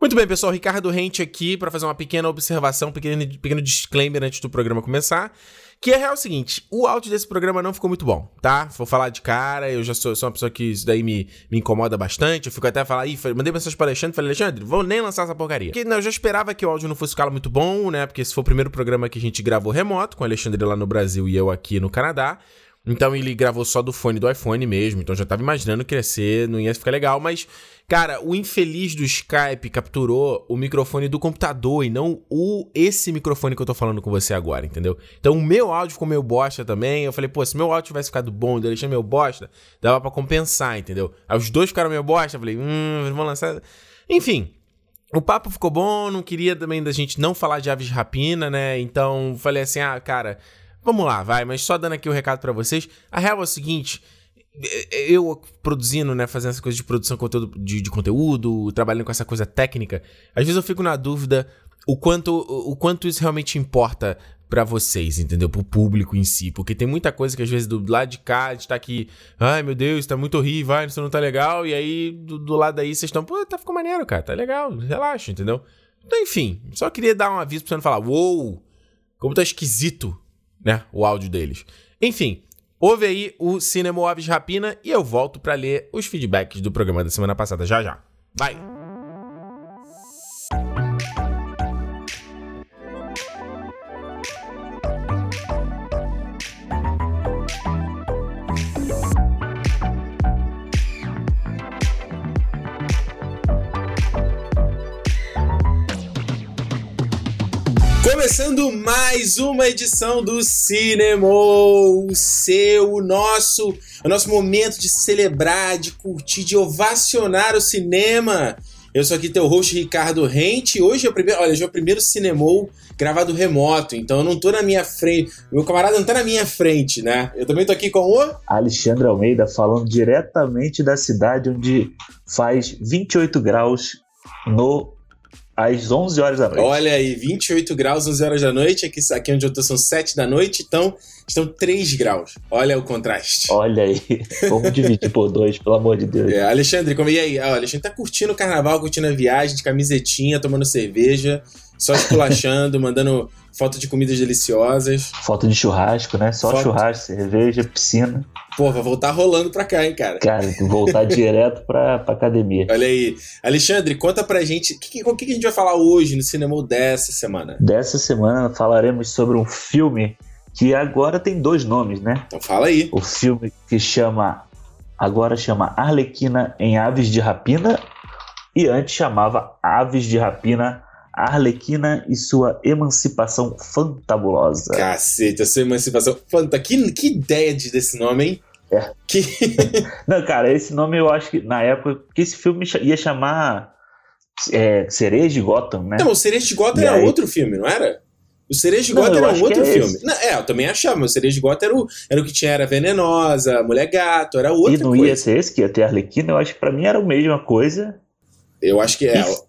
Muito bem, pessoal. Ricardo Rente aqui para fazer uma pequena observação, pequeno, pequeno disclaimer antes do programa começar. Que é real o seguinte: o áudio desse programa não ficou muito bom, tá? Vou falar de cara, eu já sou, sou uma pessoa que isso daí me, me incomoda bastante. Eu fico até a falar, ih, mandei mensagem pro Alexandre, falei, Alexandre, vou nem lançar essa porcaria. Porque não, eu já esperava que o áudio não fosse ficar muito bom, né? Porque esse foi o primeiro programa que a gente gravou remoto, com o Alexandre lá no Brasil e eu aqui no Canadá. Então ele gravou só do fone do iPhone mesmo, então já tava imaginando ser, não ia ficar legal, mas Cara, o infeliz do Skype capturou o microfone do computador e não o esse microfone que eu tô falando com você agora, entendeu? Então o meu áudio ficou meio bosta também. Eu falei, pô, se meu áudio tivesse ficado bom e deixar meio bosta, dava para compensar, entendeu? Aí os dois ficaram meio bosta, eu falei, hum, vamos lançar. Enfim, o papo ficou bom, não queria também da gente não falar de aves de rapina, né? Então falei assim, ah, cara, vamos lá, vai, mas só dando aqui o um recado para vocês. A real é o seguinte eu produzindo, né, fazendo essa coisa de produção de de, de, conteúdo, trabalhando com essa coisa técnica, às vezes eu fico na dúvida o quanto, o quanto isso realmente importa para vocês, entendeu? Pro público em si, porque tem muita coisa que às vezes do lado de cá gente tá aqui, ai meu Deus, tá muito horrível, isso não tá legal, e aí do, do lado daí vocês estão, pô, tá ficou maneiro, cara, tá legal, relaxa, entendeu? Então, enfim, só queria dar um aviso pra você não falar, uou, wow, como tá esquisito, né, o áudio deles. Enfim, Ouve aí o Cinema Aves Rapina e eu volto para ler os feedbacks do programa da semana passada já já. Vai! Começando mais uma edição do Cinema, o seu, o nosso, o nosso momento de celebrar, de curtir, de ovacionar o cinema. Eu sou aqui teu host Ricardo Rente. Hoje é o primeiro, olha, hoje é o primeiro Cinemou gravado remoto, então eu não tô na minha frente. Meu camarada não tá na minha frente, né? Eu também tô aqui com o Alexandre Almeida falando diretamente da cidade onde faz 28 graus no às 11 horas da noite. Olha aí, 28 graus, 11 horas da noite. Aqui, aqui onde eu tô são 7 da noite, então estão 3 graus. Olha o contraste. Olha aí. Vamos dividir por dois, pelo amor de Deus. É, Alexandre, como e aí? Ah, Alexandre tá curtindo o carnaval, curtindo a viagem, de camisetinha, tomando cerveja, só esculachando, mandando foto de comidas deliciosas. Foto de churrasco, né? Só foto... churrasco, cerveja, piscina. Pô, vai voltar rolando pra cá, hein, cara? Cara, voltar direto pra, pra academia. Olha aí. Alexandre, conta pra gente, o que, que, que, a gente vai falar hoje no cinema dessa semana? Dessa semana falaremos sobre um filme que agora tem dois nomes, né? Então fala aí. O filme que chama, agora chama Arlequina em Aves de Rapina e antes chamava Aves de Rapina Arlequina e sua emancipação fantabulosa. Cacete, a sua emancipação fantabulosa. Que, que ideia de, desse nome, hein? É. Que... não, cara, esse nome eu acho que na época que esse filme ia chamar é, Cereja de Gotham, né? Não, o Cereja de Gotham e era aí... outro filme, não era? O Cereja de Gotham era outro filme. Não, é, eu também achava, mas o Cereja de Gotham era o, era o que tinha, era Venenosa, Mulher Gato, era outro. E não coisa. ia ser esse que ia ter Arlequina, eu acho que pra mim era a mesma coisa. Eu acho que é. E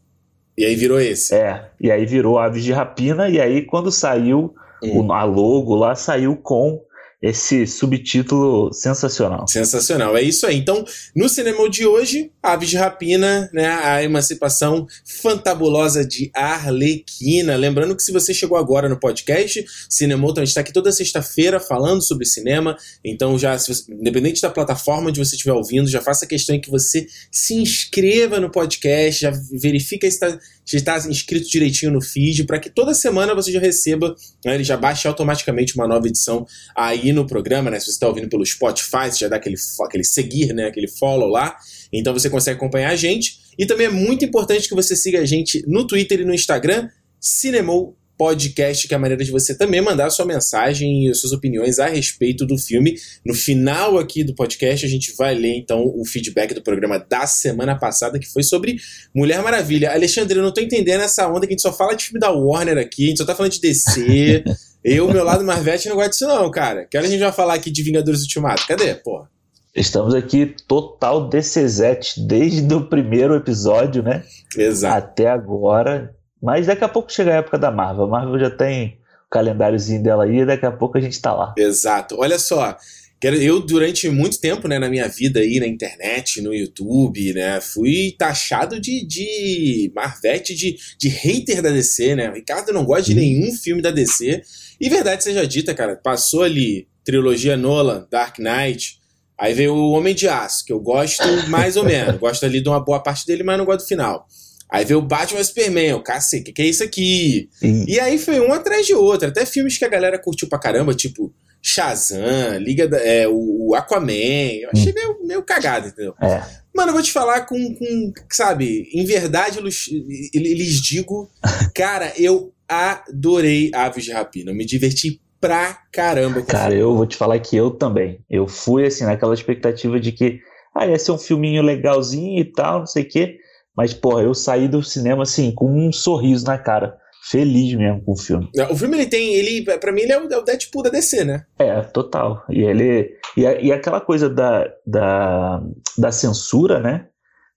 aí virou esse. É, e aí virou Aves de Rapina, e aí quando saiu hum. o, a logo lá, saiu com esse subtítulo sensacional. Sensacional, é isso aí. Então, no cinema de hoje, Aves de Rapina, né, a emancipação fantabulosa de Arlequina. Lembrando que se você chegou agora no podcast, então, a gente está aqui toda sexta-feira falando sobre cinema. Então, já, você, independente da plataforma onde você estiver ouvindo, já faça questão em que você se inscreva no podcast, já verifica se está está inscrito direitinho no feed, para que toda semana você já receba, né, ele já baixe automaticamente uma nova edição aí no programa, né? Se você está ouvindo pelo Spotify, você já dá aquele, aquele seguir, né? Aquele follow lá. Então você consegue acompanhar a gente. E também é muito importante que você siga a gente no Twitter e no Instagram, Cinemou podcast, que é a maneira de você também mandar sua mensagem e suas opiniões a respeito do filme. No final aqui do podcast, a gente vai ler então o feedback do programa da semana passada, que foi sobre Mulher Maravilha. Alexandre, eu não tô entendendo essa onda que a gente só fala de filme da Warner aqui, a gente só tá falando de DC. eu, meu lado Marvete, não gosto disso não, cara. Que hora a gente vai falar aqui de Vingadores Ultimato? Cadê, porra? Estamos aqui total DCZ desde o primeiro episódio, né? Exato. Até agora. Mas daqui a pouco chega a época da Marvel. A Marvel já tem o calendáriozinho dela aí e daqui a pouco a gente tá lá. Exato. Olha só, Eu, durante muito tempo, né, na minha vida aí, na internet, no YouTube, né, fui taxado de, de Marvete, de, de hater da DC, né? O Ricardo não gosta de nenhum filme da DC. E verdade seja dita, cara, passou ali trilogia Nolan, Dark Knight, aí veio o Homem de Aço, que eu gosto mais ou menos. Gosto ali de uma boa parte dele, mas não gosto do final. Aí veio o Batman Superman, o cacete, o que, que é isso aqui? E aí foi um atrás de outro. Até filmes que a galera curtiu pra caramba, tipo Shazam, Liga da, é, o Aquaman. Eu achei hum. meio, meio cagado, entendeu? É. Mano, eu vou te falar com, com sabe, em verdade lhes digo, cara, eu adorei Aves de Rapina. Eu me diverti pra caramba. Cara, eu vou te falar que eu também. Eu fui, assim, naquela expectativa de que, ah, ia ser um filminho legalzinho e tal, não sei o quê. Mas, porra, eu saí do cinema, assim, com um sorriso na cara feliz mesmo com o filme. O filme ele tem, ele para mim ele é o, é Deadpool da DC, né? É, total. E ele e, e aquela coisa da, da, da censura, né?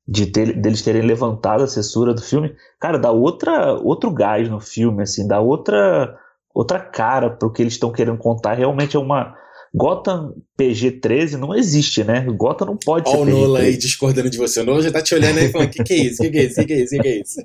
De ter, deles terem levantado a censura do filme, cara, dá outra outro gás no filme, assim, dá outra outra cara pro que eles estão querendo contar. Realmente é uma Gotham PG-13 não existe, né? Gotham não pode Olha ser. Olha o Nolan aí discordando de você. O Nolan já tá te olhando aí falando: o que, que é isso? O que, que é isso? O que, que é isso? O que, que é isso?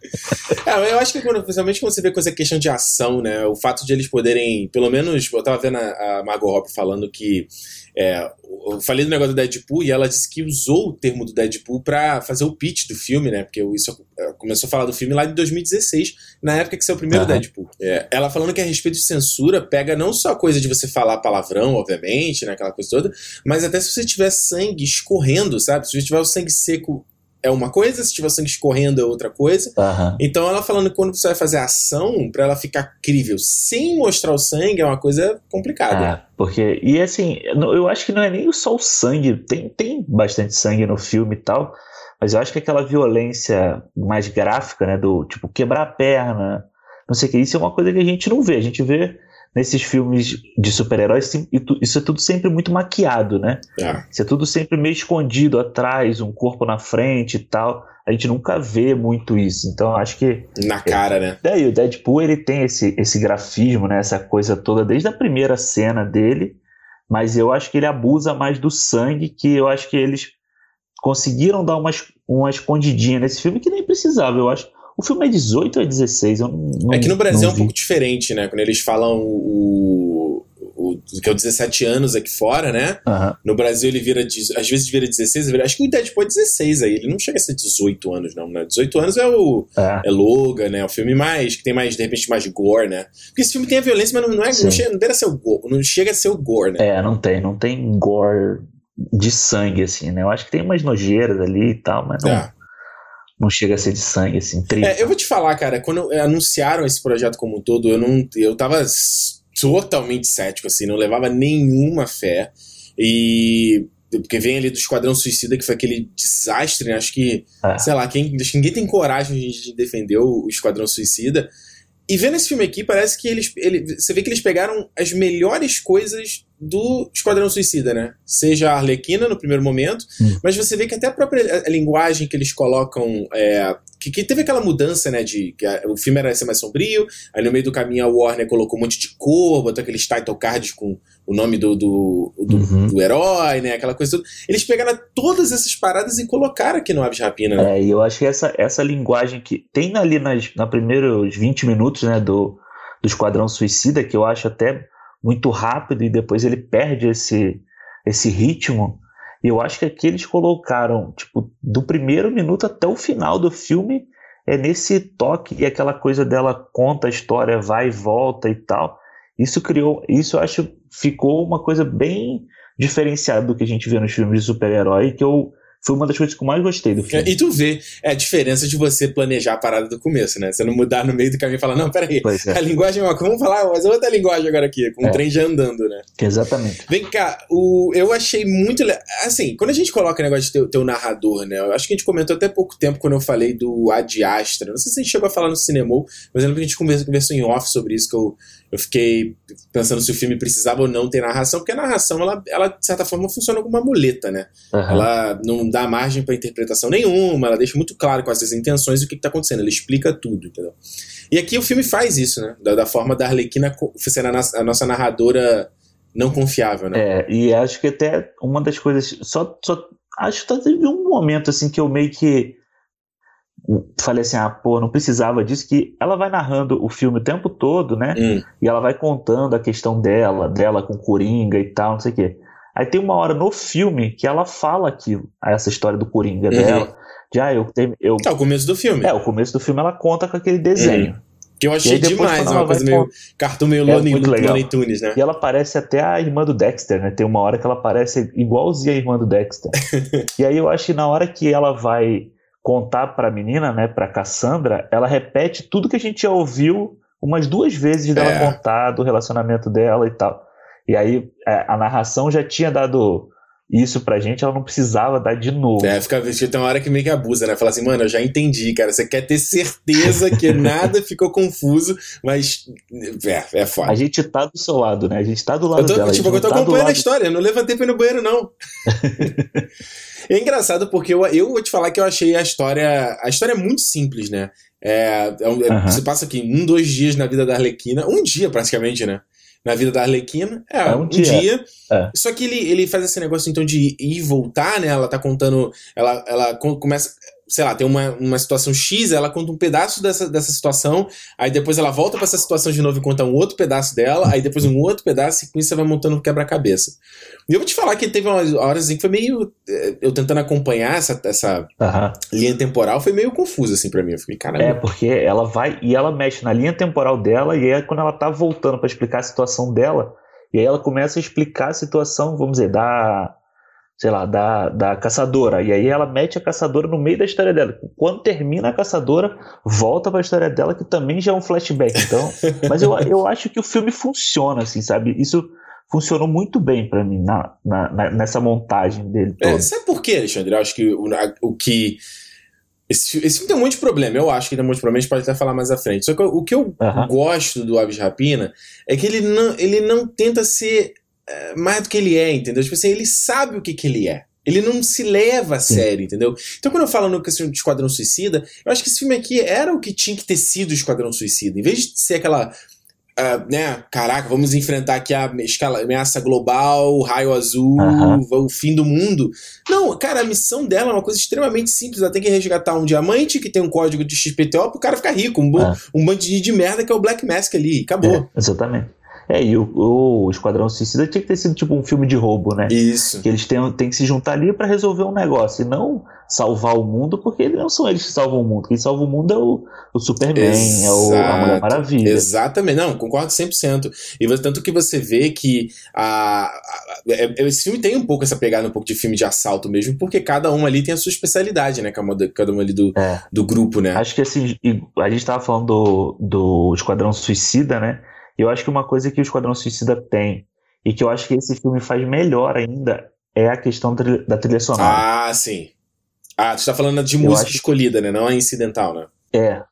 é, eu acho que quando, principalmente quando você vê coisa questão de ação, né? O fato de eles poderem, pelo menos, eu tava vendo a, a Margot Robbie falando que é, eu falei do negócio do Deadpool e ela disse que usou o termo do Deadpool para fazer o pitch do filme, né? Porque isso é, começou a falar do filme lá em 2016, na época que saiu o primeiro uhum. Deadpool. É, ela falando que a respeito de censura pega não só a coisa de você falar palavrão, obviamente, né? Aquela coisa toda, mas até se você tiver sangue escorrendo, sabe? Se você tiver o sangue seco é uma coisa, se tiver sangue escorrendo é outra coisa. Uhum. Então ela falando que quando você vai fazer ação, para ela ficar crível sem mostrar o sangue, é uma coisa complicada. É, porque, e assim, eu acho que não é nem só o sangue, tem, tem bastante sangue no filme e tal, mas eu acho que aquela violência mais gráfica, né, do tipo quebrar a perna, não sei o que, isso é uma coisa que a gente não vê, a gente vê nesses filmes de super-heróis, isso é tudo sempre muito maquiado, né? É. Isso é tudo sempre meio escondido atrás, um corpo na frente e tal. A gente nunca vê muito isso. Então acho que. Na cara, é, né? Daí o Deadpool ele tem esse, esse grafismo, né? Essa coisa toda desde a primeira cena dele. Mas eu acho que ele abusa mais do sangue, que eu acho que eles conseguiram dar uma, uma escondidinha nesse filme que nem precisava. Eu acho o filme é 18 ou é 16? Eu não, é que no Brasil é um pouco diferente, né? Quando eles falam o, o, o que é o 17 anos aqui fora, né? Uhum. No Brasil ele vira, às vezes vira 16, vira, acho que o Deadpool é 16 aí, ele não chega a ser 18 anos não, né? 18 anos é o é. é Logan, né? O filme mais, que tem mais, de repente, mais gore, né? Porque esse filme tem a violência, mas não, não é, não chega, não, ser o gore, não chega a ser o gore, né? É, não tem, não tem gore de sangue, assim, né? Eu acho que tem umas nojeiras ali e tal, mas não... É não chega a ser de sangue, assim, É, eu vou te falar, cara, quando anunciaram esse projeto como um todo, eu não. Eu tava totalmente cético, assim, não levava nenhuma fé. E. Porque vem ali do Esquadrão Suicida, que foi aquele desastre, né? Acho que, é. sei lá, quem, ninguém tem coragem de defender o Esquadrão Suicida. E vendo esse filme aqui, parece que eles. Ele, você vê que eles pegaram as melhores coisas do Esquadrão Suicida, né? Seja a Arlequina no primeiro momento, hum. mas você vê que até a própria linguagem que eles colocam. É, que, que, teve aquela mudança, né? De que a, o filme era ser mais sombrio, aí no meio do caminho a Warner colocou um monte de cor, botou aqueles title cards com o nome do, do, do, uhum. do, herói, né? Aquela coisa toda. Eles pegaram todas essas paradas e colocaram aqui no Aves Rapina. Né? É, e eu acho que essa, essa linguagem que tem ali nas na primeiros 20 minutos, né, do, do Esquadrão Suicida, que eu acho até muito rápido e depois ele perde esse, esse ritmo. E eu acho que aqui eles colocaram, tipo, do primeiro minuto até o final do filme, é nesse toque e aquela coisa dela conta a história, vai e volta e tal. Isso criou, isso eu acho ficou uma coisa bem diferenciada do que a gente vê nos filmes de super-herói, que eu foi uma das coisas que eu mais gostei do filme. E tu vê é a diferença de você planejar a parada do começo, né? Você não mudar no meio do caminho e falar, não, peraí, é. a linguagem é uma vamos falar, mas outra linguagem agora aqui, com o é. trem já andando, né? Exatamente. Vem cá, o, eu achei muito. Assim, quando a gente coloca o negócio de ter, ter o narrador, né? Eu acho que a gente comentou até pouco tempo quando eu falei do Ad Astra. Não sei se a gente chegou a falar no cinema, mas eu lembro que a gente conversou, conversou em off sobre isso, que eu eu fiquei pensando se o filme precisava ou não ter narração, porque a narração, ela, ela de certa forma, funciona como uma muleta, né? Uhum. Ela não dá margem para interpretação nenhuma, ela deixa muito claro quais as intenções e o que, está acontecendo, ela explica tudo, entendeu? E aqui o filme faz isso, né? Da, da forma da Arlequina ser a, a nossa narradora não confiável, né? É, e acho que até uma das coisas. Só, só acho que teve um momento assim que eu meio que falei assim, ah, pô, não precisava disso, que ela vai narrando o filme o tempo todo, né? Hum. E ela vai contando a questão dela, dela com Coringa e tal, não sei o quê. Aí tem uma hora no filme que ela fala aquilo, essa história do Coringa Uhum. dela. De, ah, eu, tenho- eu É o começo do filme. É, o começo do filme ela conta com aquele desenho. Que eu achei depois, demais, uma coisa meio. con- Cartão meio É. Looney Tunes, né? E ela parece até a irmã do Dexter, né? Tem uma hora que ela parece igualzinha a irmã do Dexter. e aí eu acho que na hora que ela vai contar pra menina, né, pra Cassandra, ela repete tudo que a gente já ouviu umas duas vezes dela É. contar do relacionamento dela e tal. E aí é, a narração já tinha dado isso pra gente, ela não precisava dar de novo. É, fica vestido, tem uma hora que meio que abusa, né? Fala assim, mano, eu já entendi, cara. Você quer ter certeza que nada ficou confuso, mas. É, é foda. A gente tá do seu lado, né? A gente tá do lado Eu tô, dela. tipo, eu tô tá do acompanhando a história, eu não levantei pra ir no banheiro, não. é engraçado porque eu, eu vou te falar que eu achei a história. A história é muito simples, né? É, é um- é- Aham. Você passa aqui um, dois dias na vida da Arlequina, um dia praticamente, né? Na vida da Arlequina. É, É um um, dia. dia. É. Só que ele, ele faz esse negócio então de ir e voltar, né? Ela tá contando. Ela, ela co- começa. Sei lá, tem uma, uma situação X, ela conta um pedaço dessa, dessa situação, aí depois ela volta pra essa situação de novo e conta um outro pedaço dela, aí depois um outro pedaço, e com isso você vai montando um quebra-cabeça. E eu vou te falar que teve umas horas assim que foi meio. eh, Eu tentando acompanhar essa, essa Aham. linha temporal, foi meio confuso assim pra mim. Eu fiquei, caramba. É, porque ela vai e ela mexe na linha temporal dela, e é quando ela tá voltando pra explicar a situação dela, e aí ela começa a explicar a situação, vamos dizer, da. Sei lá, da, da caçadora. E aí ela mete a caçadora no meio da história dela. Quando termina a caçadora, volta pra história dela, que também já é um flashback. Então. Mas eu, eu acho que o filme funciona, assim, sabe? Isso funcionou muito bem pra mim na, na- na- nessa montagem dele. É, sabe por quê, Alexandre? Eu acho que o, a- o que. Esse, esse filme tem um monte de problema. Eu acho que tem um monte de problema, a gente pode até falar mais à frente. Só que o que eu Aham. gosto do Aves Rapina é que ele não, ele não tenta ser é, mais do que ele é, entendeu? Tipo assim, ele sabe o que, que ele é. Ele não se leva a sério, entendeu? Então, quando eu falo no questão de Esquadrão Suicida, eu acho que esse filme aqui era o que tinha que ter sido o Esquadrão Suicida. Em vez de ser aquela. ah, né, caraca, vamos enfrentar aqui a escala, ameaça global, raio azul, Aham. o fim do mundo. Não, cara, a missão dela é uma coisa extremamente simples. Ela tem que resgatar um diamante que tem um código de XPTO pro cara ficar rico. Um, ban- Ah. um bandidinho de merda que é o Black Mask ali. Acabou. É, exatamente. É, e o, o Esquadrão Suicida tinha que ter sido tipo um filme de roubo, né? Isso. Que eles têm, têm que se juntar ali pra resolver um negócio e não salvar o mundo, porque não são eles que salvam o mundo. Quem salva o mundo é o, o Superman, é o, a Mulher Exato. Maravilha. Exatamente, não, concordo 100%. E tanto que você vê que a, a- é- esse filme tem um pouco essa pegada, um pouco de filme de assalto mesmo, porque cada um ali tem a sua especialidade, né? Cada, cada um ali do, É. do grupo, né? Acho que assim, a gente tava falando do, do Esquadrão Suicida, né? E eu acho que uma coisa que o Esquadrão Suicida tem, e que eu acho que esse filme faz melhor ainda, é a questão da trilha- sonora. Ah, sim. Ah, tu tá falando de música acho- escolhida, né? Não a incidental, né? É.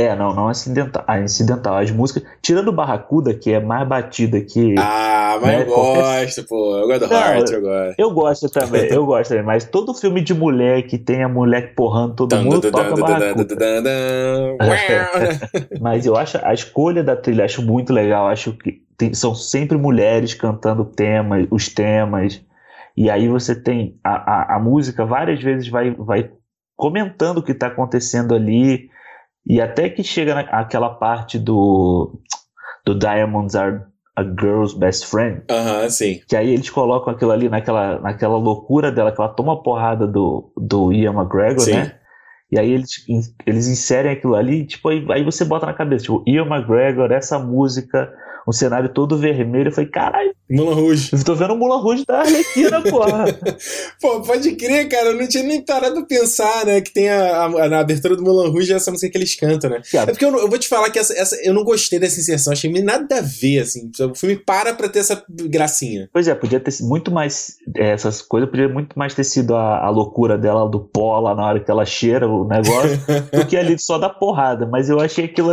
É, não, não incidental. A incidental, as músicas. Tirando o Barracuda, que é mais batida que. Ah, mas Né, eu qualquer- gosto, pô. Eu gosto do Não, Heart, eu gosto. Eu gosto também, eu gosto também, mas todo filme de mulher que tem a mulher porrando todo mundo toca Barracuda. Mas eu acho a escolha da trilha acho muito legal. Acho que tem- são sempre mulheres cantando temas, os temas. E aí você tem a, a, a música várias vezes vai, vai comentando o que está acontecendo ali. E até que chega naquela parte do, do Diamonds Are a Girl's Best Friend. Aham, sim. Que aí eles colocam aquilo ali naquela, naquela loucura dela, que ela toma porrada do, do Ian McGregor, Sim. né? E aí eles, eles inserem aquilo ali, tipo, aí, aí você bota na cabeça, tipo, Ian McGregor, essa música, um cenário todo vermelho. Eu falei, caralho, Mulan Rouge. eu tô vendo o Mulan Rouge da Arlequina, porra. Pô, pode crer, cara. Eu não tinha nem parado de pensar, né? Que tem a, a- na abertura do Mulan Rouge essa música que eles cantam, né? É porque eu, eu vou te falar que essa, essa- eu não gostei dessa inserção. Achei nada a ver, assim. O filme para pra ter essa gracinha. Pois é, podia ter sido muito mais. é, Essas coisas podia muito mais ter sido a, a loucura dela do pó lá na hora que ela cheira o negócio, do que ali só da porrada. Mas eu achei aquilo.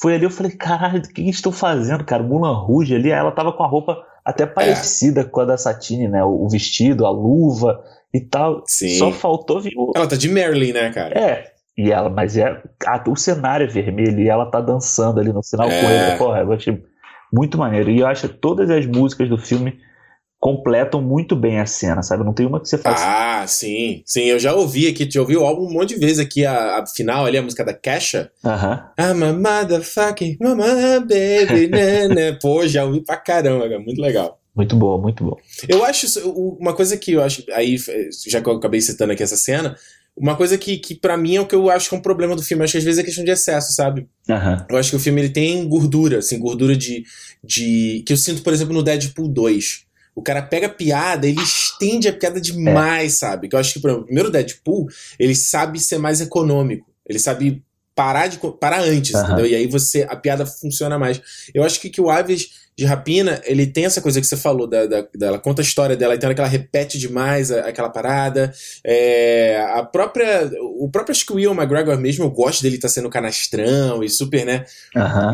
Foi ali, eu falei, caralho, o que estão fazendo, cara? Mulan Rouge ali, ela tava com a roupa até parecida com a da Satine, né? O, vestido, a luva e tal. Sim. Só faltou vir o. Ela tá de Marilyn, né, cara? É. E ela, mas é. a- o cenário é vermelho e ela tá dançando ali no sinal É. com ele. Porra, eu achei muito maneiro. E eu acho que todas as músicas do filme completam muito bem a cena, sabe? Não tem uma que você faz. Ah, sim. Sim, eu já ouvi aqui, já ouvi o álbum um monte de vezes aqui, a, a final ali, a música da Kesha. Aham. I'm a motherfucking mama baby, né, né. Pô, já ouvi pra caramba, cara. Muito legal. Muito boa, muito boa. Eu acho, uma coisa que eu acho, aí, já que eu acabei citando aqui essa cena, uma coisa que, que para mim é o que eu acho que é um problema do filme, eu acho que às vezes é questão de excesso, sabe? Aham. Eu acho que o filme ele tem gordura, assim, gordura de, de. que eu sinto, por exemplo, no Deadpool 2. O cara pega a piada, ele estende a piada demais, sabe? Que eu acho que, por exemplo, o primeiro Deadpool, ele sabe ser mais econômico. Ele sabe parar de parar antes, entendeu? E aí você a piada funciona mais. Eu acho que, que o Aves de Rapina, ele tem essa coisa que você falou, da, da, dela conta a história dela, então ela repete demais a- aquela parada. É, a própria. O próprio acho que o Will McGregor mesmo, eu gosto dele estar sendo canastrão e super, né?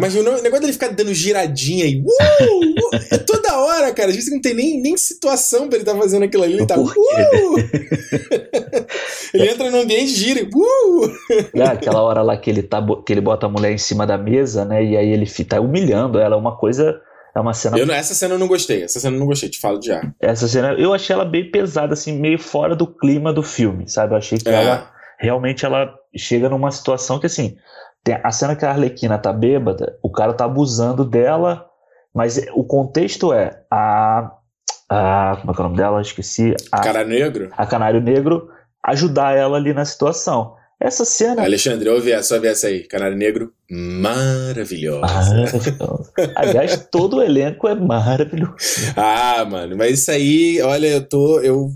Mas o negócio dele ficar dando giradinha e. Uh, uh, é toda hora, cara. Às vezes não tem nem, nem situação pra ele estar fazendo aquilo ali. Ele tá. Uh! ele entra no ambiente e gira. e, Uh! É aquela hora lá que ele, tá, que ele bota a mulher em cima da mesa, né? E aí ele tá humilhando ela. É uma coisa. É uma cena. Eu, essa cena eu não gostei. Essa cena eu não gostei, te falo já. Essa cena, eu achei ela bem pesada, assim, meio fora do clima do filme, sabe? Eu achei que É. ela realmente ela chega numa situação que, assim, tem a cena que a Arlequina tá bêbada, o cara tá abusando dela, mas o contexto é a. a como é que é o nome dela? Esqueci. A, Cara negro. a Canário Negro ajudar ela ali na situação. Essa cena. Alexandre, ouve essa, ouve essa aí. Canário Negro, maravilhosa. Maravilhosa. Aliás, todo o elenco é maravilhoso. Ah, mano, mas isso aí, olha, eu tô. Eu,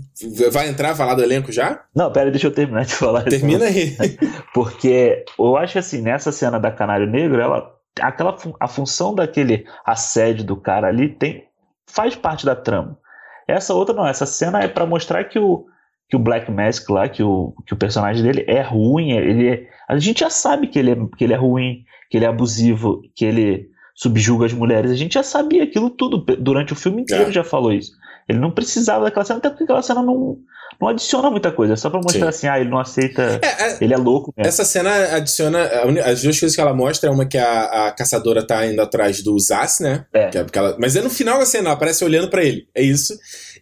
vai entrar falar do elenco já? Não, pera, deixa eu terminar de falar. Termina aí. Porque eu acho assim, nessa cena da Canário Negro, ela aquela a função daquele assédio do cara ali tem faz parte da trama. Essa outra não, essa cena é pra mostrar que o que o Black Mask lá, que o, que o personagem dele é ruim, ele é, a gente já sabe que ele, é, que ele é ruim, que ele é abusivo, que ele subjuga as mulheres. A gente já sabia aquilo tudo durante o filme inteiro, É. já falou isso. Ele não precisava daquela cena, até porque aquela cena não, não adiciona muita coisa, é só pra mostrar assim, ah, ele não aceita, É, é, ele é louco mesmo. Essa cena adiciona. As duas coisas que ela mostra é uma que a, a caçadora tá indo atrás do Zaz, né? É. Que é porque ela- mas é no final da cena, ela aparece olhando pra ele. É isso.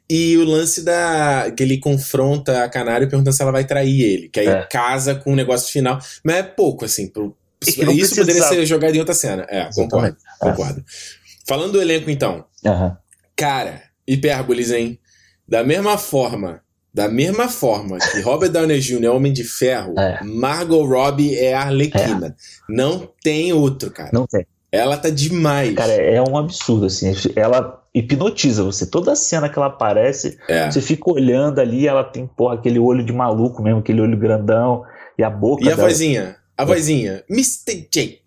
E o lance da. que ele confronta a Canário perguntando se ela vai trair ele. Que aí É. casa com o negócio final. Mas é pouco, assim. Pro, É isso poderia ser jogado em outra cena. É, concordo. É. Concordo. Falando do elenco, então. Cara, hipérboles, hein? Da mesma forma, da mesma forma que Robert Downey Jr. é Homem de Ferro, É. Margot Robbie é Arlequina. Não tem outro, cara. Não tem. Ela tá demais. Cara, é um absurdo, assim. Ela hipnotiza você. Toda cena que ela aparece, é. você fica olhando ali, ela tem, porra, aquele olho de maluco mesmo, aquele olho grandão, e a boca E a dela. vozinha? A vozinha. Mr. J.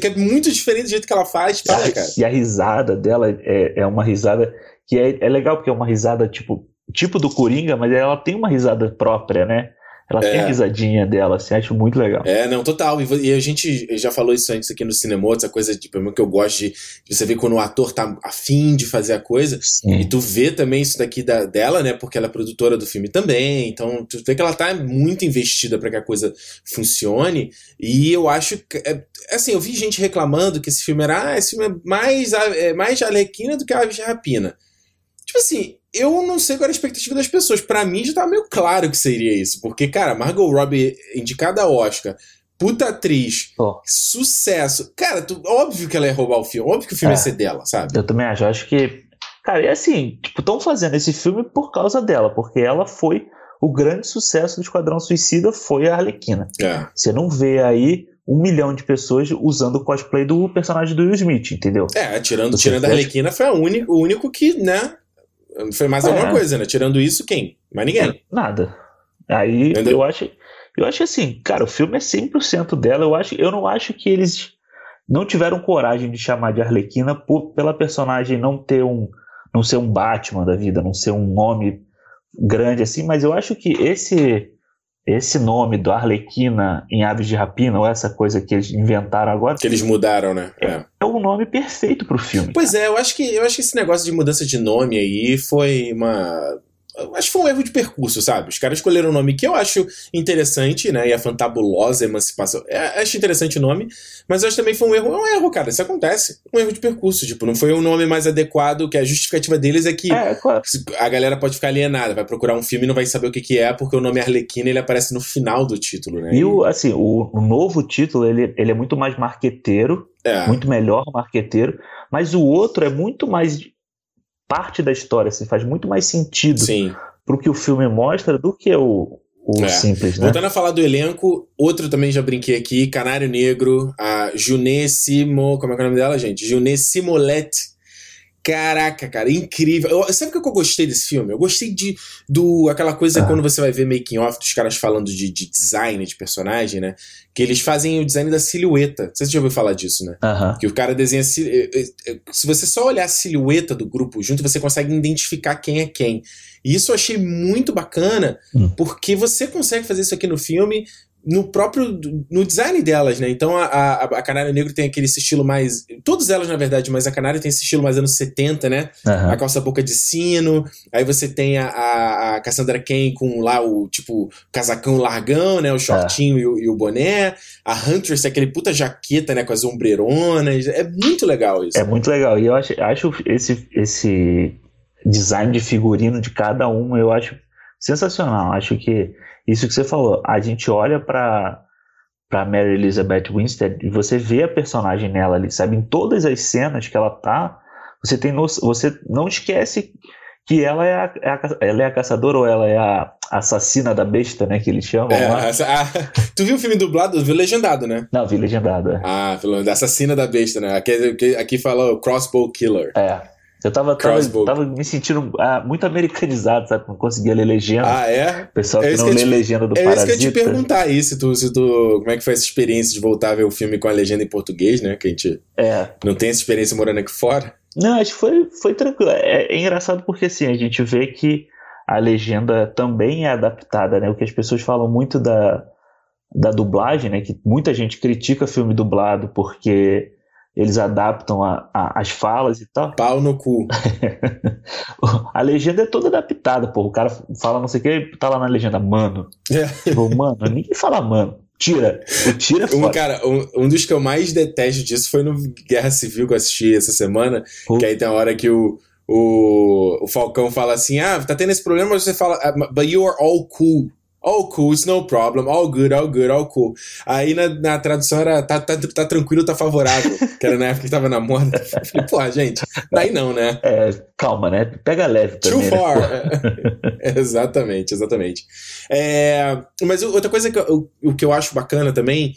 Que é muito diferente do jeito que ela faz. Fala, cara. E a risada dela é, é uma risada que é, é legal, porque é uma risada tipo, tipo do Coringa, mas ela tem uma risada própria, né? Ela tem É. a risadinha dela, assim, acho muito legal. É, não, total. E E a gente já falou isso antes aqui no cinema, essa coisa de, pelo menos que eu gosto de, de você ver quando o ator tá afim de fazer a coisa. E Sim. tu vê também isso daqui da, dela, né? Porque ela é produtora do filme também. Então, tu vê que ela tá muito investida pra que a coisa funcione. E eu acho que. É, assim, eu vi gente reclamando que esse filme era. Ah, esse filme é mais, é mais Arlequina do que Aves de Rapina. Tipo assim, eu não sei qual era a expectativa das pessoas. Pra mim já tava meio claro que seria isso. Porque, cara, Margot Robbie indicada ao Oscar. Puta atriz, Pô. sucesso. Cara, tu- óbvio que ela ia roubar o filme, óbvio que o filme É. ia ser dela, sabe? Eu também acho. Eu acho que. Cara, é assim, tipo, estão fazendo esse filme por causa dela, porque ela foi. O grande sucesso do Esquadrão Suicida foi a Arlequina. É. Você não vê aí um milhão de pessoas usando o cosplay do personagem do Will Smith, entendeu? É, tirando, Você tirando a? Arlequina, foi a única, o único que, né? Foi mais alguma É. coisa, né? Tirando isso, quem? Mais ninguém. Nada. Aí Entendeu? eu acho. Eu acho assim, cara, o filme é 100% dela. Eu, acho, eu não acho que eles não tiveram coragem de chamar de Arlequina por, pela personagem não ter um. não ser um Batman da vida, não ser um nome grande assim, mas eu acho que esse esse nome do Arlequina em Aves de Rapina, ou essa coisa que eles inventaram agora, Que eles mudaram, né? É. é um nome perfeito pro filme. Pois é, eu acho que eu acho que esse negócio de mudança de nome aí foi uma. Acho que foi um erro de percurso, sabe? Os caras escolheram um nome que eu acho interessante, né? E a fantabulosa emancipação. É, acho interessante o nome, mas eu acho que também foi um erro. É um erro, cara. Isso acontece. Um erro de percurso. Tipo, não foi o um nome mais adequado, que a justificativa deles é que é, claro. a galera pode ficar alienada, vai procurar um filme e não vai saber o que, que é, porque o nome Arlequina ele aparece no final do título, né? E o, assim, o, o novo título, ele, ele é muito mais marqueteiro, é. muito melhor marqueteiro, mas o outro é muito mais parte da história, assim, faz muito mais sentido Sim. pro que o filme mostra do que o, o é. simples, né? Voltando a falar do elenco, outro também já brinquei aqui, Canário Negro, a Juné Simo, como é que é o nome dela, gente? Juné Simolette Caraca, cara, incrível. Eu, sabe o que eu gostei desse filme? Eu gostei de do aquela coisa ah. quando você vai ver making off dos caras falando de, de, design de personagem, né? Que eles fazem o design da silhueta. Você já ouviu falar disso, né? Que o cara desenha eh, eh, eh, se você só olhar a silhueta do grupo junto, você consegue identificar quem é quem. E isso eu achei muito bacana, hum. porque você consegue fazer isso aqui no filme no próprio no design delas, né? Então a, a, a Canário Negro tem aquele estilo mais. Todas elas, na verdade, mas a Canário tem esse estilo mais anos 70, né? Uhum. A calça boca de sino. Aí você tem a, a, a Cassandra Cain com lá o tipo casacão largão, né? O shortinho é. e, o, e, o, boné. A Huntress tem aquele puta jaqueta, né? Com as ombreironas. É muito legal isso. É muito legal. E eu acho, acho esse, esse design de figurino de cada um, eu acho sensacional. Acho que isso que você falou, a gente olha para para Mary Elizabeth Winstead e você vê a personagem nela ali, sabe? Em todas as cenas que ela tá, você tem no, você não esquece que ela é, a, é a, ela é a caçadora ou ela é a assassina da besta, né? Que eles chamam. É, a, a, tu viu o filme dublado? Viu legendado, né? Não, vi legendado. É. Ah, da assassina da besta, né? Aqui, aqui, aqui fala Crossbow Killer. É. Eu tava, tava, tava, me sentindo ah, muito americanizado, sabe? Não conseguia ler legenda. Ah, é? pessoal é que não lê te, legenda do é Parasita. É isso que eu ia te perguntar aí, se tu, se tu, como é que foi essa experiência de voltar a ver o filme com a legenda em português, né? Que a gente é. não tem essa experiência morando aqui fora. Não, acho que foi, foi tranquilo. É, é engraçado porque, assim, a gente vê que a legenda também é adaptada, né? O que as pessoas falam muito da, da dublagem, né? Que muita gente critica filme dublado porque eles adaptam a, a, as falas e tal. Pau no cu. a legenda é toda adaptada, pô. O cara fala não sei o que, tá lá na legenda, mano. É. Tipo, mano, ninguém fala mano. Tira. O tira é um, Cara, um, um, dos que eu mais detesto disso foi no Guerra Civil que eu assisti essa semana. Pô. Que aí tem a hora que o, o, o Falcão fala assim: Ah, tá tendo esse problema, mas você fala, ah, but you are all cool. All cool, it's no problem, all good, all good, all cool. Aí na, na tradução era tá, tá, tá tranquilo, tá favorável, que era na época que tava na moda. Eu falei, pô, gente, daí não, né? É, calma, né? Pega leve também. Too né? far. É, exatamente, exatamente. É, mas outra coisa que eu, o que eu acho bacana também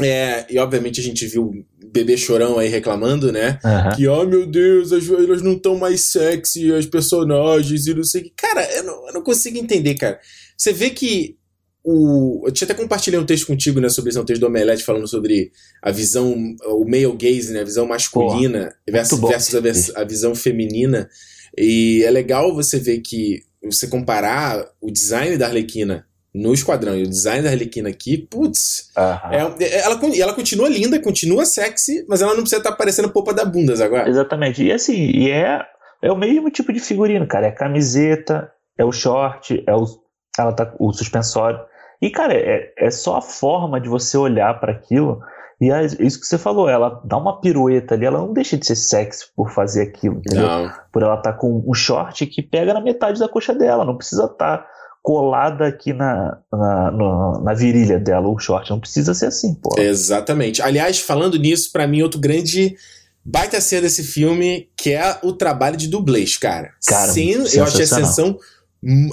é, e obviamente a gente viu bebê chorão aí reclamando, né? Uhum. Que, oh meu Deus, as, elas não estão mais sexy, as personagens e não sei o que. Cara, eu não, eu não consigo entender, cara. Você vê que o. Eu tinha até compartilhei um texto contigo, né, sobre esse um texto do Omelete, falando sobre a visão, o male gaze, né, a visão masculina Pô, versus, versus a, a, visão feminina. E é legal você ver que você comparar o design da Arlequina no Esquadrão e o design da Arlequina aqui, putz, é, é, ela, ela continua linda, continua sexy, mas ela não precisa estar tá parecendo popa da bundas agora. Exatamente. E assim, e é, é o mesmo tipo de figurino, cara. É a camiseta, é o short, é o ela tá o suspensório. E, cara, é, é só a forma de você olhar para aquilo. E é isso que você falou, ela dá uma pirueta ali, ela não deixa de ser sexy por fazer aquilo, entendeu? Não. Por ela estar tá com um short que pega na metade da coxa dela, não precisa estar tá colada aqui na, na, na, na, virilha dela, o short, não precisa ser assim, pô. Exatamente. Aliás, falando nisso, para mim, outro grande baita cena desse filme, que é o trabalho de dublês, cara. Cara, Sim, eu achei a sessão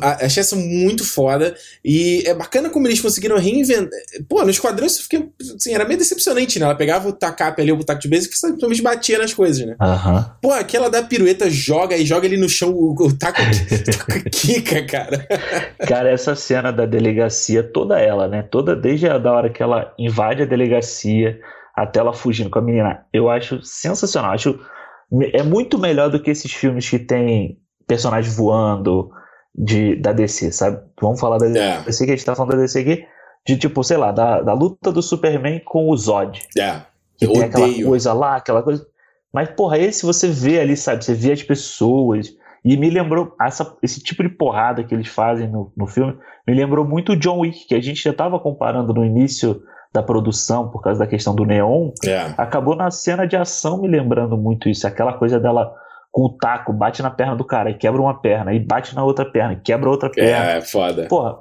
Achei essa muito foda. E é bacana como eles conseguiram reinventar. Pô, no Esquadrão isso fiquei, assim, era meio decepcionante, né? Ela pegava o tacape ali, o taco de base e simplesmente batia nas coisas, né? Uhum. Pô, aquela da pirueta joga e joga ali no chão o, o taco, quica, cara. cara, essa cena da delegacia, toda ela, né? Toda, desde a da hora que ela invade a delegacia até ela fugindo com a menina, eu acho sensacional. Acho, é muito melhor do que esses filmes que tem personagem voando de, da DC, sabe? Vamos falar da é. DC que a gente tá falando da DC aqui, de tipo, sei lá, da, da luta do Superman com o Zod. É. Que Eu tem odeio. aquela coisa lá, aquela coisa. Mas, porra, esse você vê ali, sabe? Você vê as pessoas. E me lembrou, essa, esse tipo de porrada que eles fazem no, no filme, me lembrou muito o John Wick, que a gente já estava comparando no início da produção por causa da questão do neon. É. Acabou na cena de ação me lembrando muito isso, aquela coisa dela com o taco, bate na perna do cara e quebra uma perna, e bate na outra perna, e quebra outra perna. É, foda. Porra,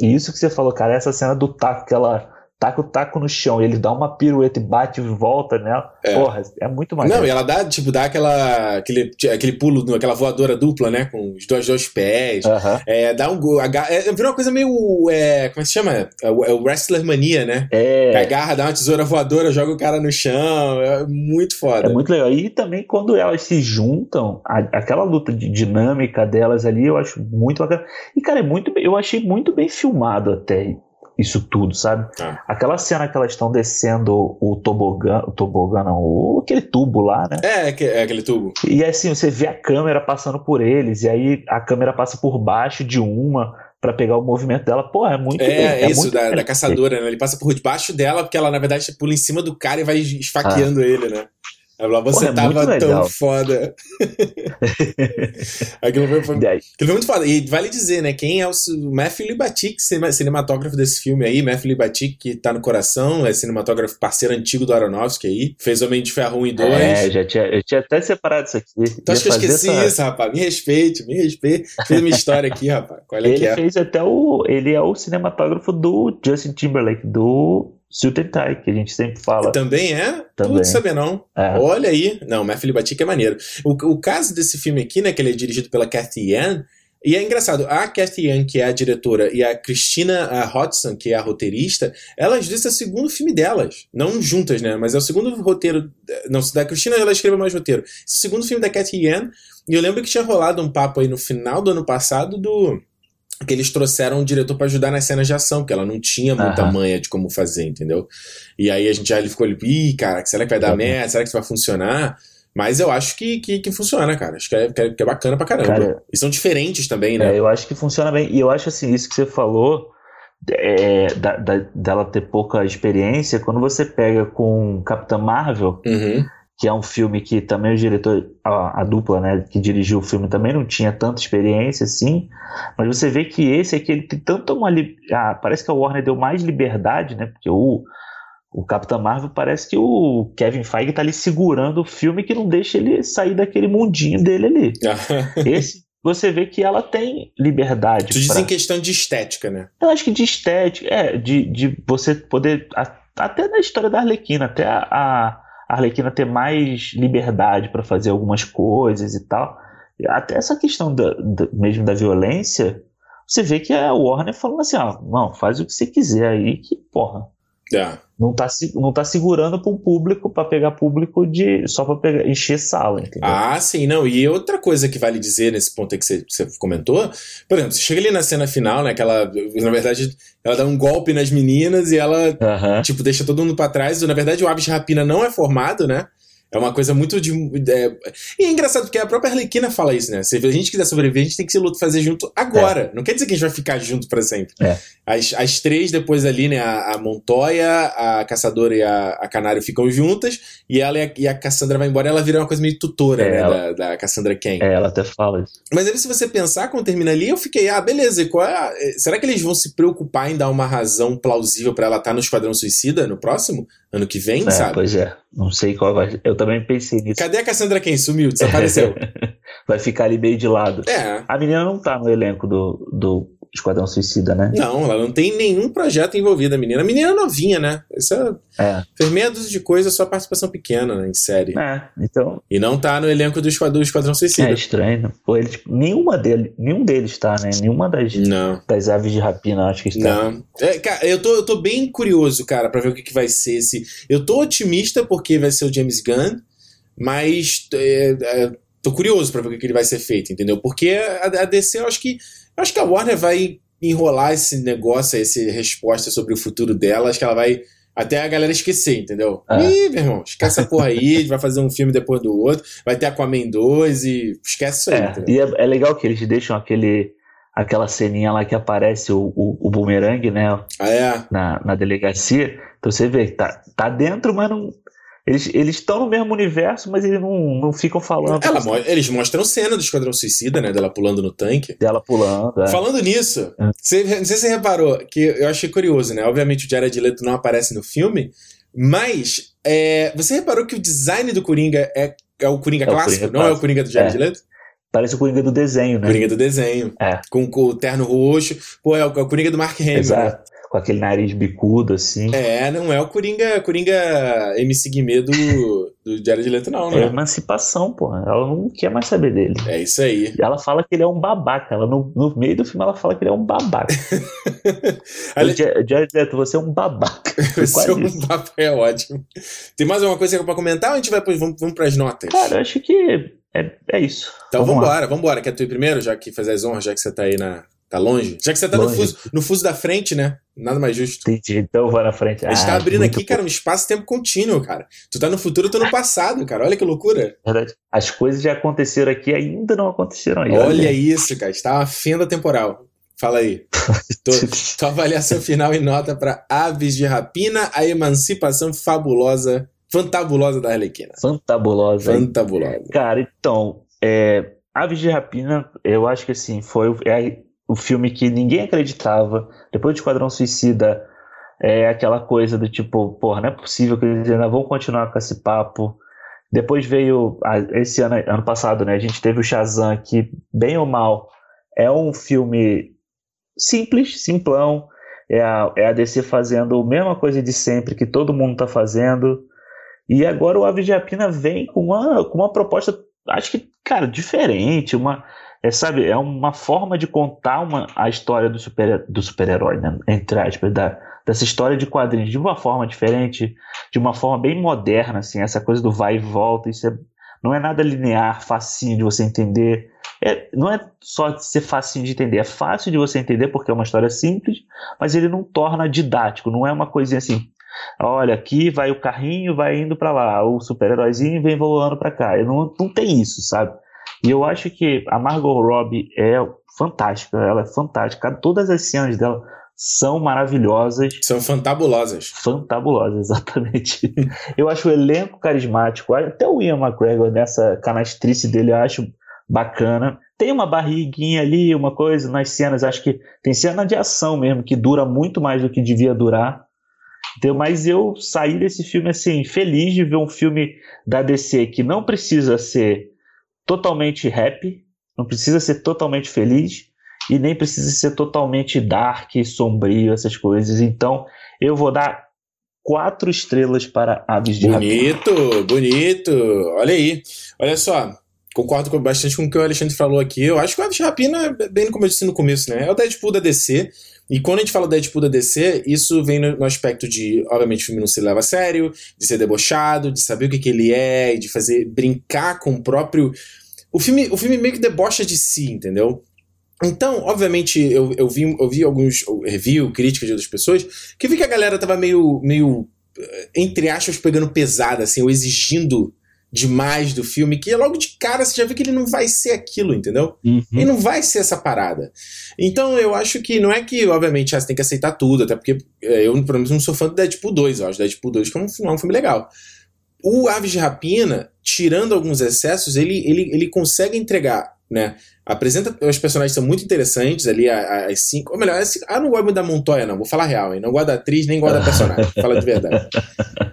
e isso que você falou, cara, essa cena do taco que ela taca o taco no chão, ele dá uma pirueta e bate e volta nela. É. Porra, é muito mais. Não, e ela dá, tipo, dá aquela, aquele, aquele pulo, aquela voadora dupla, né? Com os dois, dois pés. Aham. É, dá um gol. aga- É, virou uma coisa meio. É, como é que se chama? É o, é Wrestler Mania, né? É, Agarra, dá uma tesoura voadora, joga o cara no chão. É muito foda. é muito legal. E também quando elas se juntam, a- aquela luta de dinâmica delas ali, eu acho muito bacana. E, cara, é muito, eu achei muito bem filmado até isso tudo, sabe? Ah. Aquela cena que elas estão descendo o tobogã, o tobogã não, o, aquele tubo lá, né? É, é, que- é aquele tubo. E assim, você vê a câmera passando por eles, e aí a câmera passa por baixo de uma pra pegar o movimento dela. Pô, é muito É, bem, é isso, da, da caçadora, né? Ele passa por debaixo dela, porque ela, na verdade, pula em cima do cara e vai esfaqueando ele, né? Ela você Porra, é tava tão foda. Aquilo foi, foi- aquilo foi muito foda. E vale dizer, né? Quem é o, o Matthew Libatic, cinema- cinematógrafo desse filme aí. Matthew Libatic, que tá no coração, é cinematógrafo parceiro antigo do Aronofsky aí. Fez Homem de Ferro 1 e 2. É, já tinha, eu tinha até separado isso aqui. Então acho que eu esqueci essa- isso, rapaz. Me respeite, me respeite. Fez uma história aqui, rapaz. Qual é que Ele é? fez até o. Ele é o cinematógrafo do Justin Timberlake, do Tie, que a gente sempre fala. Também é? Também. Tudo saber não. É. Olha aí. Não, Matthew Libatic é maneiro. O, o caso desse filme aqui, né, que ele é dirigido pela Cathy Yan, e é engraçado, a Cathy Yan, que é a diretora, e a Christina Hodgson, que é a roteirista, elas duas é o segundo filme delas. Não juntas, né? Mas é o segundo roteiro. Não, da Christina ela escreveu mais roteiro. Esse é o segundo filme da Cathy Yan. E eu lembro que tinha rolado um papo aí no final do ano passado do. Que eles trouxeram um diretor pra ajudar nas cenas de ação, porque ela não tinha muita Aham. manha de como fazer, entendeu? E aí a gente já ele ficou ali, ih, cara, será que vai dar Uhum. merda? Será que isso vai funcionar? Mas eu acho que, que, que funciona, cara. Acho que é, que é, que é bacana pra caramba. Cara, e são diferentes também, né? É, eu acho que funciona bem. E eu acho assim, isso que você falou, é, da, da- dela ter pouca experiência, quando você pega com Capitã Marvel, Uhum. Que é um filme que também o diretor, a, a dupla, né, que dirigiu o filme também não tinha tanta experiência assim, mas você vê que esse aqui ele tem tanto uma ah, parece que a Warner deu mais liberdade, né, porque o o Capitã Marvel parece que o Kevin Feige tá ali segurando o filme que não deixa ele sair daquele mundinho dele ali. Esse você vê que ela tem liberdade. tu diz pra- em questão de estética, né? eu acho que de estética, é, de, de você poder, até na história da Arlequina, até a, a Arlequina ter mais liberdade para fazer algumas coisas e tal. Até essa questão da, da- mesmo da violência, você vê que a Warner falando assim, ó, não, faz o que você quiser aí, que porra, É. não tá, não tá segurando para um público, para pegar público de só para encher sala, entendeu? Ah, sim, não. E outra coisa que vale dizer nesse ponto aí que você, você comentou, por exemplo, você chega ali na cena final, né? Que ela, na verdade, ela dá um golpe nas meninas e ela Aham. tipo, deixa todo mundo pra trás. Na verdade, o Aves Rapina não é formado, né? É uma coisa muito de. é, E é engraçado porque a própria Arlequina fala isso, né? Se a gente quiser sobreviver, a gente tem que se lutar fazer junto agora. Não quer dizer que a gente vai ficar junto pra sempre. É. As, as três depois ali, né? A, a Montoya, a Caçadora e a, a Canário ficam juntas. E ela e a, e a Cassandra vai embora ela vira uma coisa meio tutora, É, né? ela- Da, da Cassandra Ken. É, ela até fala isso. Mas aí, se você pensar, quando termina ali, eu fiquei, ah, beleza, e qual é a- eh, será que eles vão se preocupar em dar uma razão plausível pra ela estar no Esquadrão Suicida no próximo? Ano que vem, É, sabe? pois é. Não sei qual vai. Eu também pensei nisso. Cadê a Cassandra Ken? Sumiu, desapareceu. vai ficar ali meio de lado. é. A menina não tá no elenco do, do Esquadrão Suicida, né? Não, ela não tem nenhum projeto envolvido, a menina. A menina é novinha, né? Isso é, É. fez meia dúzia de coisas, só participação pequena né, em série. É, então E não tá no elenco do Esquadrão, do Esquadrão é Suicida. estranho. né? Pô, ele, tipo, nenhuma dele, nenhum deles tá, né? Nenhuma das, Não. das aves de rapina, acho que está. Não. É, cara, eu tô, eu tô bem curioso, cara, pra ver o que, que vai ser esse. Eu tô otimista porque vai ser o James Gunn, mas é, é, tô curioso pra ver o que, que ele vai ser feito, entendeu? Porque a, a DC, eu acho que. Eu acho que a Warner vai enrolar esse negócio, essa resposta sobre o futuro dela. Acho que ela vai. Até a galera esquecer, entendeu? É. Ih, meu irmão, esquece essa porra aí, vai fazer um filme depois do outro, vai ter Aquaman 2 e esquece isso aí, É, e é, é legal que eles deixam aquele, aquela ceninha lá que aparece o, o, o boomerang, né? Ah, é. Na, na delegacia. Então você vê tá, tá dentro, mas não. Eles estão no mesmo universo, mas eles não, não ficam falando. Ela, eles mostram cena do Esquadrão Suicida, né? Dela pulando no tanque. Dela pulando, é. Falando nisso, é. você, não sei se você reparou, que eu achei curioso, né? Obviamente o Jared Leto não aparece no filme, mas é, você reparou que o design do Coringa é, é o Coringa é clássico, o Coringa não clássico. é o Coringa do Jared é. Leto? Parece o Coringa do desenho, né? Coringa do desenho. É. Com, com o terno roxo. Pô, é o, é o Coringa do Mark Hamill. Né? Exato. Com aquele nariz bicudo, assim. É, não é o Coringa, Coringa MC Guimê do, do Diário de Leto, não, né? É emancipação, porra. Ela não quer mais saber dele. É isso aí. E ela fala que ele é um babaca. Ela, no, no meio do filme, ela fala que ele é um babaca. Diário de Leto, você é um babaca. Você é um babaca, é ótimo. Tem mais alguma coisa pra comentar ou a gente vai, vamos, vamos pras notas? Cara, eu acho que é, é isso. Então vamos vambora, vambora. Quer tu ir primeiro, já que fazer as honras, já que você tá aí na, Tá longe? Já que você tá no fuso, no fuso, da frente, né? Nada mais justo. Entendi, então vai na frente. A gente tá ah, tá abrindo aqui, cara, um espaço-tempo contínuo, cara. Tu tá no futuro, eu tô no passado, cara. Olha que loucura. Verdade. As coisas já aconteceram aqui ainda não aconteceram aí. Olha, olha. isso, cara. Está uma fenda temporal. Fala aí. tua avaliação final e nota para Aves de Rapina, a emancipação fabulosa, fantabulosa da Arlequina. Fantabulosa. Fantabulosa. Cara, então, é, Aves de Rapina, eu acho que assim, foi é, o filme que ninguém acreditava. Depois de Esquadrão Suicida, é aquela coisa do tipo, porra, não é possível que eles ainda vão continuar com esse papo. Depois veio, esse ano, ano passado, né, a gente teve o Shazam, que, bem ou mal, é um filme simples, simplão, é a, é a DC fazendo a mesma coisa de sempre que todo mundo tá fazendo. E agora o Aves de Apina vem com uma, com uma proposta, acho que, cara, diferente, uma é, sabe, é uma forma de contar uma, a história do super-herói, do super né, entre aspas, da, dessa história de quadrinhos de uma forma diferente, de uma forma bem moderna, assim, essa coisa do vai e volta, isso é, não é nada linear, facinho de você entender, é, não é só ser facinho de entender, é fácil de você entender porque é uma história simples, mas ele não torna didático, não é uma coisinha assim, olha, aqui vai o carrinho, vai indo para lá, o super-heróizinho vem voando para cá, não, não tem isso, sabe? E eu acho que a Margot Robbie é fantástica, ela é fantástica. Todas as cenas dela são maravilhosas. São fantabulosas. Fantabulosas, exatamente. eu acho o elenco carismático, até o Ian McGregor nessa canastrice dele eu acho bacana. Tem uma barriguinha ali, uma coisa nas cenas, acho que tem cena de ação mesmo que dura muito mais do que devia durar. Então, mas eu saí desse filme assim feliz de ver um filme da DC que não precisa ser totalmente happy, não precisa ser totalmente feliz e nem precisa ser totalmente dark, sombrio, essas coisas. Então, eu vou dar quatro estrelas para Aves de Bonito, Rapina. bonito. Olha aí. Olha só, concordo bastante com o que o Alexandre falou aqui. Eu acho que o Aves de Rapina, bem como eu disse no começo, né? É o Deadpool da DC. E quando a gente fala Deadpool da DC, isso vem no, no, aspecto de, obviamente, o filme não se leva a sério, de ser debochado, de saber o que, que ele é, de fazer brincar com o próprio o filme, o filme meio que debocha de si, entendeu? Então, obviamente, eu, eu, vi, eu vi alguns review, críticas de outras pessoas, que vi que a galera tava meio, meio eh, entre aspas, pegando pesada, assim, ou exigindo demais do filme, que logo de cara você já vê que ele não vai ser aquilo, entendeu? Uhum. Ele não vai ser essa parada. Então eu acho que não é que, obviamente, ah, você tem que aceitar tudo, até porque eh, eu, pelo menos, não sou fã do Deadpool 2, eu acho Deadpool 2 que é um, é um filme legal. O Aves de Rapina, tirando alguns excessos, ele, ele, ele consegue entregar, né? Apresenta. Os personagens são muito interessantes ali, as cinco. Ou melhor, as cinco, ah, não gosto muito da Montoya, não. Vou falar real, hein? Não gosto da atriz, nem gosto da personagem. fala de verdade.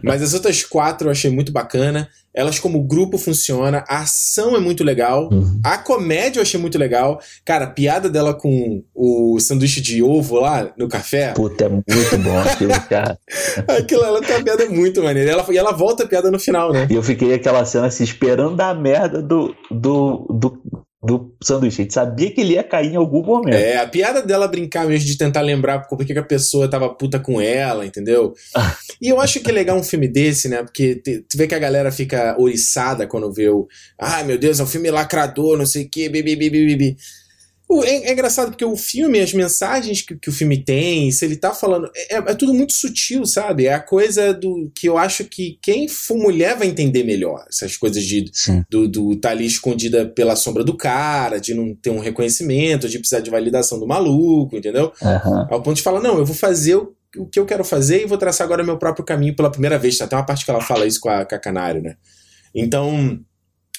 Mas as outras quatro eu achei muito bacana. Elas, como grupo, funciona. A ação é muito legal. Uhum. A comédia eu achei muito legal. Cara, a piada dela com o sanduíche de ovo lá no café. Puta, é muito bom aquilo, cara. aquilo, ela tem uma piada muito maneira. E ela, e ela volta a piada no final, né? E eu fiquei aquela cena assim, esperando a merda do, do, do do sanduíche. A gente sabia que ele ia cair em algum momento. É, a piada dela brincar mesmo de tentar lembrar por que a pessoa tava puta com ela, entendeu? Ah. e eu acho que é legal um filme desse, né? Porque tu vê que a galera fica oriçada quando vê o. Ai, meu Deus, é um filme lacrador, não sei o quê, bibi, bibi, bibi. É, é, engraçado porque o filme, as mensagens que, que o filme tem, se ele tá falando. É, é, tudo muito sutil, sabe? É a coisa do que eu acho que quem for mulher vai entender melhor. Essas coisas de do, do tá ali escondida pela sombra do cara, de não ter um reconhecimento, de precisar de validação do maluco, entendeu? Uhum. Ao ponto de falar, não, eu vou fazer o o que eu quero fazer e vou traçar agora meu próprio caminho pela primeira vez. Tem uma parte que ela fala isso com a, com a Canário, né? Então,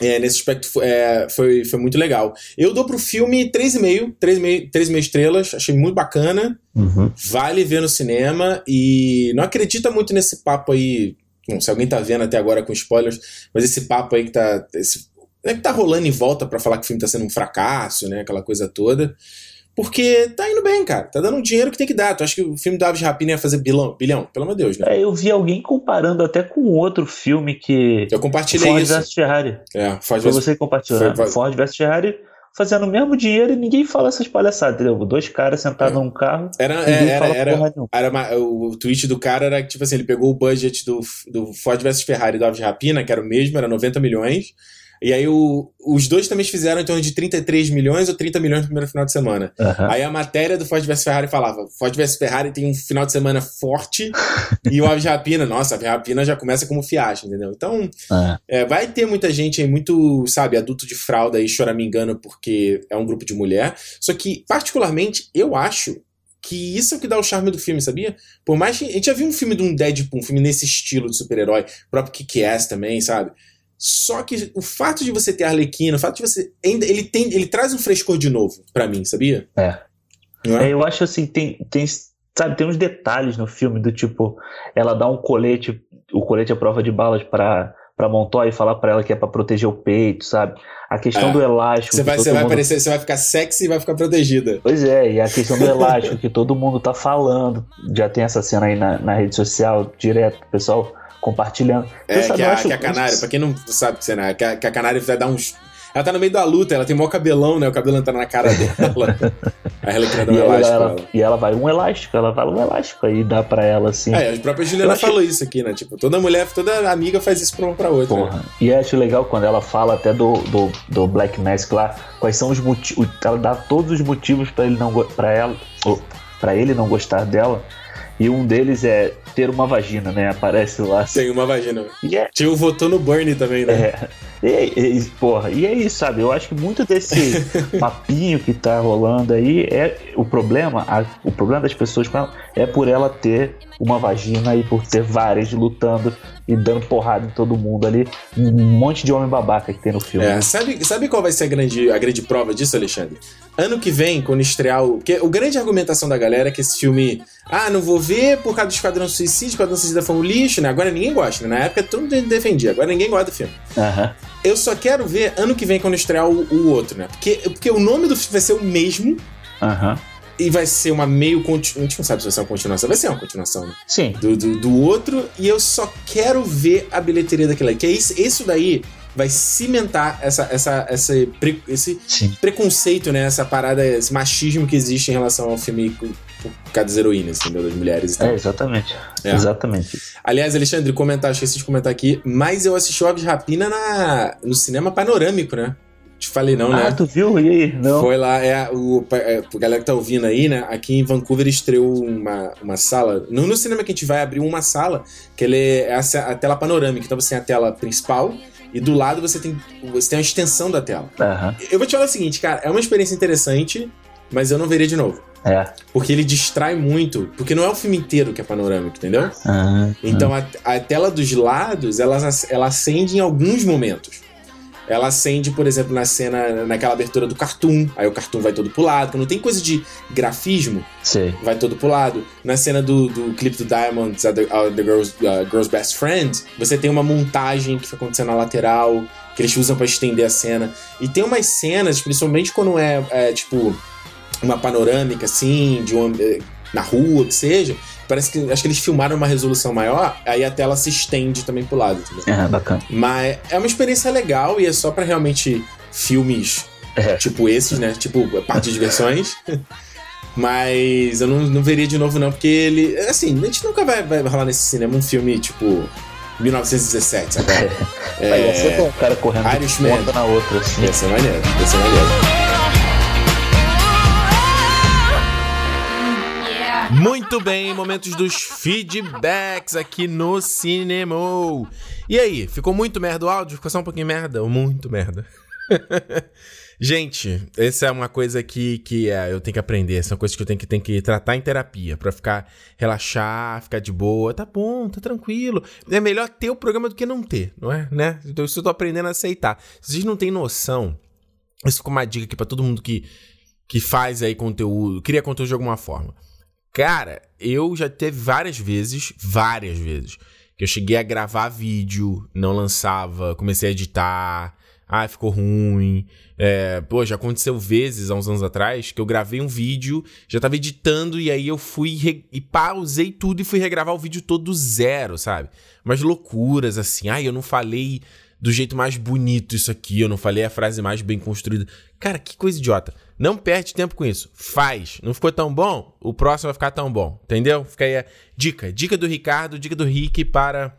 é, nesse aspecto é, foi, foi muito legal. Eu dou pro filme 3,5, 3,5, 3,5 estrelas, achei muito bacana. Uhum. Vale ver no cinema e não acredita muito nesse papo aí. Bom, se alguém tá vendo até agora com spoilers, mas esse papo aí que tá. Esse, é que tá rolando em volta para falar que o filme tá sendo um fracasso, né? Aquela coisa toda. Porque tá indo bem, cara. Tá dando um dinheiro que tem que dar. Tu acha que o filme do Aves Rapina ia fazer bilhão? Bilhão? Pelo amor de Deus, né? É, eu vi alguém comparando até com outro filme que. Eu compartilhei Ford isso. vs Ferrari. É, Ford Foi vs você que compartilhou. Foi- né? foi- Ford vs Ferrari fazendo o mesmo dinheiro e ninguém fala essas palhaçadas, entendeu? Dois caras sentados É. num carro, Era, é, era, era, era uma- o tweet do cara era que, tipo assim, ele pegou o budget do, do Ford vs Ferrari do Aves Rapina, que era o mesmo, era 90 milhões. E aí o- os dois também fizeram em torno de 33 milhões ou 30 milhões no primeiro final de semana. Aham. Aí a matéria do Ford vs Ferrari falava: Ford vs Ferrari tem um final de semana forte e o Aves Rapina, nossa, a Rapina já começa como fiasco, entendeu? Então, É. é, vai ter muita gente aí, muito, sabe, adulto de fralda aí choramingando porque é um grupo de mulher. Só que, particularmente, eu acho que isso é o que dá o charme do filme, sabia? Por mais que. A gente já viu um filme de um Deadpool, um filme nesse estilo de super-herói, próprio Kick-Ass também, sabe? Só que o fato de você ter a Arlequina, o fato de você. Ainda, ele, tem, ele traz um frescor de novo pra mim, sabia? É. É? É, eu acho assim, tem, tem, sabe, tem uns detalhes no filme do tipo, ela dá um colete, o colete é prova de balas pra, pra Montoya e falar pra ela que é pra proteger o peito, sabe? A questão É. do elástico. Você vai, você vai aparecer, você vai ficar sexy e vai ficar protegida. Pois é, e a questão do elástico que todo mundo tá falando. Já tem essa cena aí na, na rede social, direto, pessoal compartilhando. É, sabe, que, eu a, acho- que a Canário, pra quem não sabe que cena é, que a, que a Canário vai dar uns. Ela tá no meio da luta, ela tem maior cabelão, né? O cabelo entra na cara dela. Aí ela quer dar um E, elástico ela, ela. e ela vai um elástico, ela vai um elástico aí dá pra ela assim. É, a própria Juliana acho- falou isso aqui, né? Tipo, toda mulher, toda amiga faz isso pra uma pra outra. né? Porra. E eu acho legal quando ela fala até do, do, do Black Mask lá, quais são os motivos. Ela dá todos os motivos pra ele não pra ela, pra ele não gostar dela. E um deles é ter uma vagina, né? Aparece lá. Tem uma vagina. E é, Tio votou no Bernie também, né? é, e, e- porra, e é isso, sabe? Eu acho que muito desse papinho que tá rolando aí é o problema. a- o problema das pessoas com ela é por ela ter uma vagina e por ter várias lutando e dando porrada em todo mundo ali. Um monte de homem babaca que tem no filme. É, sabe, sabe qual vai ser a grande, a grande prova disso, Alexandre? Ano que vem, quando estrear o. Porque o grande argumentação da galera é que esse filme. Ah, não vou ver por causa do Esquadrão Suicídio, Esquadrão Suicida foi um lixo, né? Agora ninguém gosta, né? Na época todo mundo defendia, agora ninguém gosta do filme. Eu só quero ver ano que vem quando estrear o, o outro, né? Porque, porque o nome do filme vai ser o mesmo Aham. e vai ser uma meio. Continu... A gente não sabe se vai ser uma continuação. Vai ser uma continuação, né? Sim. do, do, do outro e eu só quero ver a bilheteria daquilo aí. Que é isso, isso daí vai cimentar essa, essa, essa, esse Sim. preconceito, né? Essa parada, esse machismo que existe em relação ao filme por causa das heroínas, entendeu? Das mulheres e tal. É, exatamente. É. Exatamente. Aliás, Alexandre, comentar, esqueci de comentar aqui, mas eu assisti o de Rapina na, no cinema panorâmico, né? Te falei não, né? Ah, tu viu? E aí? Não. Foi lá, é, o, é, a galera que tá ouvindo aí, né? Aqui em Vancouver estreou uma, uma sala. No, no cinema que a gente vai abrir uma sala, que ele é a, a tela panorâmica. Então você tem a tela principal e do lado você tem, você tem uma extensão da tela. Aham. Eu vou te falar o seguinte, cara, é uma experiência interessante, mas eu não veria de novo. É. Porque ele distrai muito, porque não é o filme inteiro que é panorâmico, entendeu? Ah, Então a, a tela dos lados, ela, ela acende em alguns momentos. Ela acende, por exemplo, na cena, naquela abertura do cartoon. Aí o cartoon vai todo pro lado. Quando tem coisa de grafismo, sei. vai todo pro lado. Na cena do, do clipe do Diamonds, uh, The, uh, the Girl's, uh, Girl's Best Friend, você tem uma montagem que foi acontecendo na lateral, que eles usam pra estender a cena. E tem umas cenas, principalmente quando é, é, tipo, uma panorâmica, assim, de uma, eh, na rua, que seja. Parece que acho que eles filmaram uma resolução maior, aí a tela se estende também pro lado, entendeu? É, bacana. Mas é uma experiência legal e é só pra realmente filmes É. tipo esses, né? Tipo, parte de diversões. Mas eu não, não veria de novo, não, porque ele. Assim, a gente nunca vai, vai rolar nesse cinema um filme tipo 1917, sabe? É. Vai ser com o cara correndo de Irishman. ponta na outra, assim. Ia ser maneiro, ia ser maneiro. Muito bem, momentos dos feedbacks aqui no Cinema. E aí, ficou muito merda o áudio? Ficou só um pouquinho merda? Ou muito merda? Gente, essa é uma coisa que, que é, eu tenho que aprender. Essa é uma coisa que eu tenho que, tenho que tratar em terapia. para ficar, relaxar, ficar de boa. Tá bom, tá tranquilo. É melhor ter o programa do que não ter, não é? Né? Então isso eu tô aprendendo a aceitar. Vocês não têm noção, isso ficou uma dica aqui pra todo mundo que, que faz aí conteúdo, cria conteúdo de alguma forma. Cara, eu já teve várias vezes, várias vezes, que eu cheguei a gravar vídeo, não lançava, comecei a editar, ah, ficou ruim. É, pô, já aconteceu vezes, há uns anos atrás, que eu gravei um vídeo, já tava editando e aí eu fui e pausei tudo e fui regravar o vídeo todo do zero, sabe? Umas loucuras assim. Ah, eu não falei do jeito mais bonito isso aqui, eu não falei a frase mais bem construída. Cara, que coisa idiota. Não perde tempo com isso. Faz. Não ficou tão bom? O próximo vai ficar tão bom. Entendeu? Fica aí a dica. Dica do Ricardo, dica do Rick para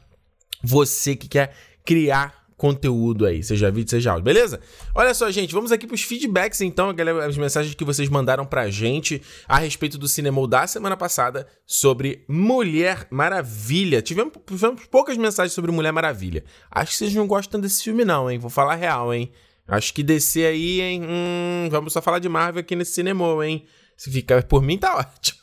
você que quer criar conteúdo aí, seja vídeo, seja áudio, beleza? Olha só, gente, vamos aqui pros feedbacks então, as mensagens que vocês mandaram pra gente a respeito do cinema da semana passada sobre Mulher Maravilha. Tivemos, tivemos poucas mensagens sobre Mulher Maravilha. Acho que vocês não gostam desse filme não, hein? Vou falar real, hein? Acho que descer aí, hein? Hum, vamos só falar de Marvel aqui nesse cinema, hein? Se ficar por mim, tá ótimo.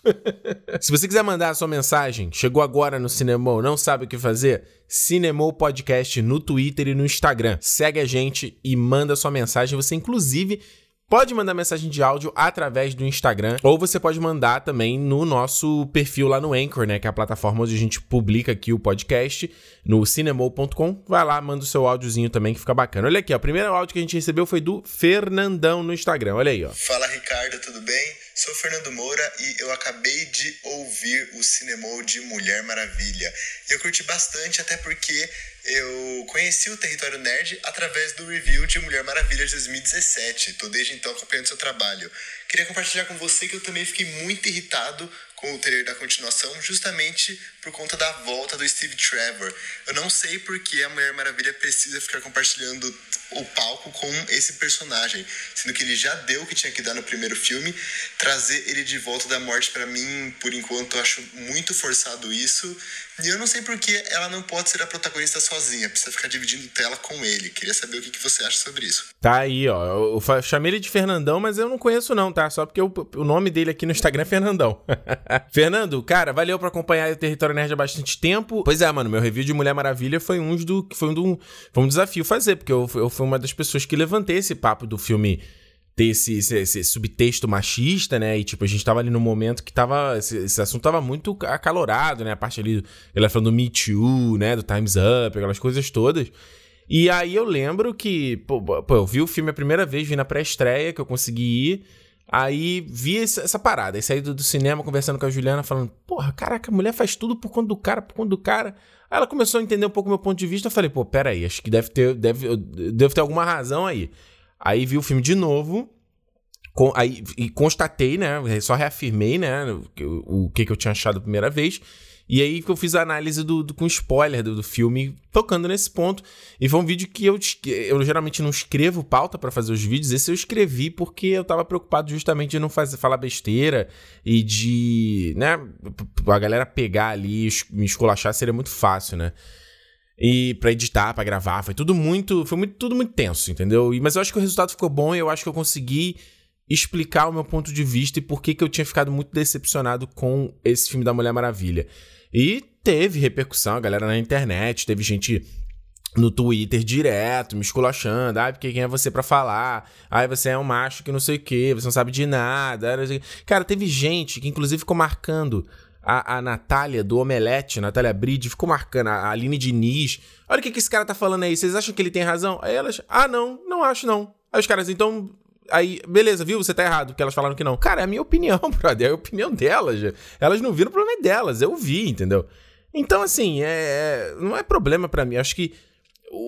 Se você quiser mandar a sua mensagem, chegou agora no Cinemou, não sabe o que fazer? Cinemou Podcast no Twitter e no Instagram. Segue a gente e manda sua mensagem. Você, inclusive, pode mandar mensagem de áudio através do Instagram, ou você pode mandar também no nosso perfil lá no Anchor, né, que é a plataforma onde a gente publica aqui o podcast, no cinemol.com. Vai lá, manda o seu áudiozinho também que fica bacana. Olha aqui, ó, o primeiro áudio que a gente recebeu foi do Fernandão no Instagram. Olha aí, ó. Fala, Ricardo, tudo bem? Sou Fernando Moura e eu acabei de ouvir o Cinemol de Mulher Maravilha. Eu curti bastante, até porque eu conheci o Território Nerd através do review de Mulher Maravilha de 2017. Estou desde então acompanhando seu trabalho. Queria compartilhar com você que eu também fiquei muito irritado com o trailer da continuação, justamente por conta da volta do Steve Trevor. Eu não sei por que a Mulher Maravilha precisa ficar compartilhando o palco com esse personagem, sendo que ele já deu o que tinha que dar no primeiro filme. Trazer ele de volta da morte, para mim, por enquanto, eu acho muito forçado isso. E eu não sei por que ela não pode ser a protagonista sozinha, precisa ficar dividindo tela com ele. Queria saber o que, que você acha sobre isso. Tá aí, ó. Eu chamei ele de Fernandão, mas eu não conheço, não, tá? Só porque o, nome dele aqui no Instagram é Fernandão. Fernando, cara, valeu por acompanhar o Território Nerd há bastante tempo. Pois é, mano, meu review de Mulher Maravilha foi um do. Foi um, do, foi um desafio fazer, porque eu, eu fui uma das pessoas que levantei esse papo do filme ter esse, esse, esse, subtexto machista, né? E, tipo, a gente tava ali no momento que tava. Esse, esse, assunto tava muito acalorado, né? A parte ali. Ela falando do Me Too, né? Do Time's Up, aquelas coisas todas. E aí eu lembro que. Pô, pô eu vi o filme a primeira vez, vi na pré-estreia, que eu consegui ir. Aí vi essa, essa parada. Aí saí do, do, cinema conversando com a Juliana, falando: Porra, caraca, a mulher faz tudo por conta do cara, por conta do cara. Aí ela começou a entender um pouco o meu ponto de vista. Eu falei: Pô, pera aí, acho que deve ter, deve, deve ter alguma razão aí. Aí vi o filme de novo. Com, aí, e constatei, né? Só reafirmei, né? O, o que, que eu tinha achado a primeira vez. E aí que eu fiz a análise do, do com spoiler do, do, filme, tocando nesse ponto. E foi um vídeo que eu, eu geralmente não escrevo pauta para fazer os vídeos. Esse eu escrevi porque eu tava preocupado justamente de não fazer, falar besteira e de, né, a galera pegar ali e me esculachar seria muito fácil, né? E para editar, para gravar, foi tudo muito, foi muito, tudo muito tenso, entendeu? E, mas eu acho que o resultado ficou bom e eu acho que eu consegui explicar o meu ponto de vista e por que, que eu tinha ficado muito decepcionado com esse filme da Mulher Maravilha. E teve repercussão, a galera na internet, teve gente no Twitter direto, me esculachando, ah, porque quem é você para falar? Ah, você é um macho que não sei o que, você não sabe de nada. Cara, teve gente que inclusive ficou marcando a, a Natália do Omelete, Natália Bride, ficou marcando a, Aline Diniz. Olha o que, que esse cara tá falando aí, vocês acham que ele tem razão? Aí elas, ah, não, não acho não. Aí os caras, então, Aí, beleza, viu? Você tá errado, porque elas falaram que não. Cara, é a minha opinião, brother. É a opinião delas. Elas não viram o problema delas. Eu vi, entendeu? Então, assim, é, é não é problema para mim. Acho que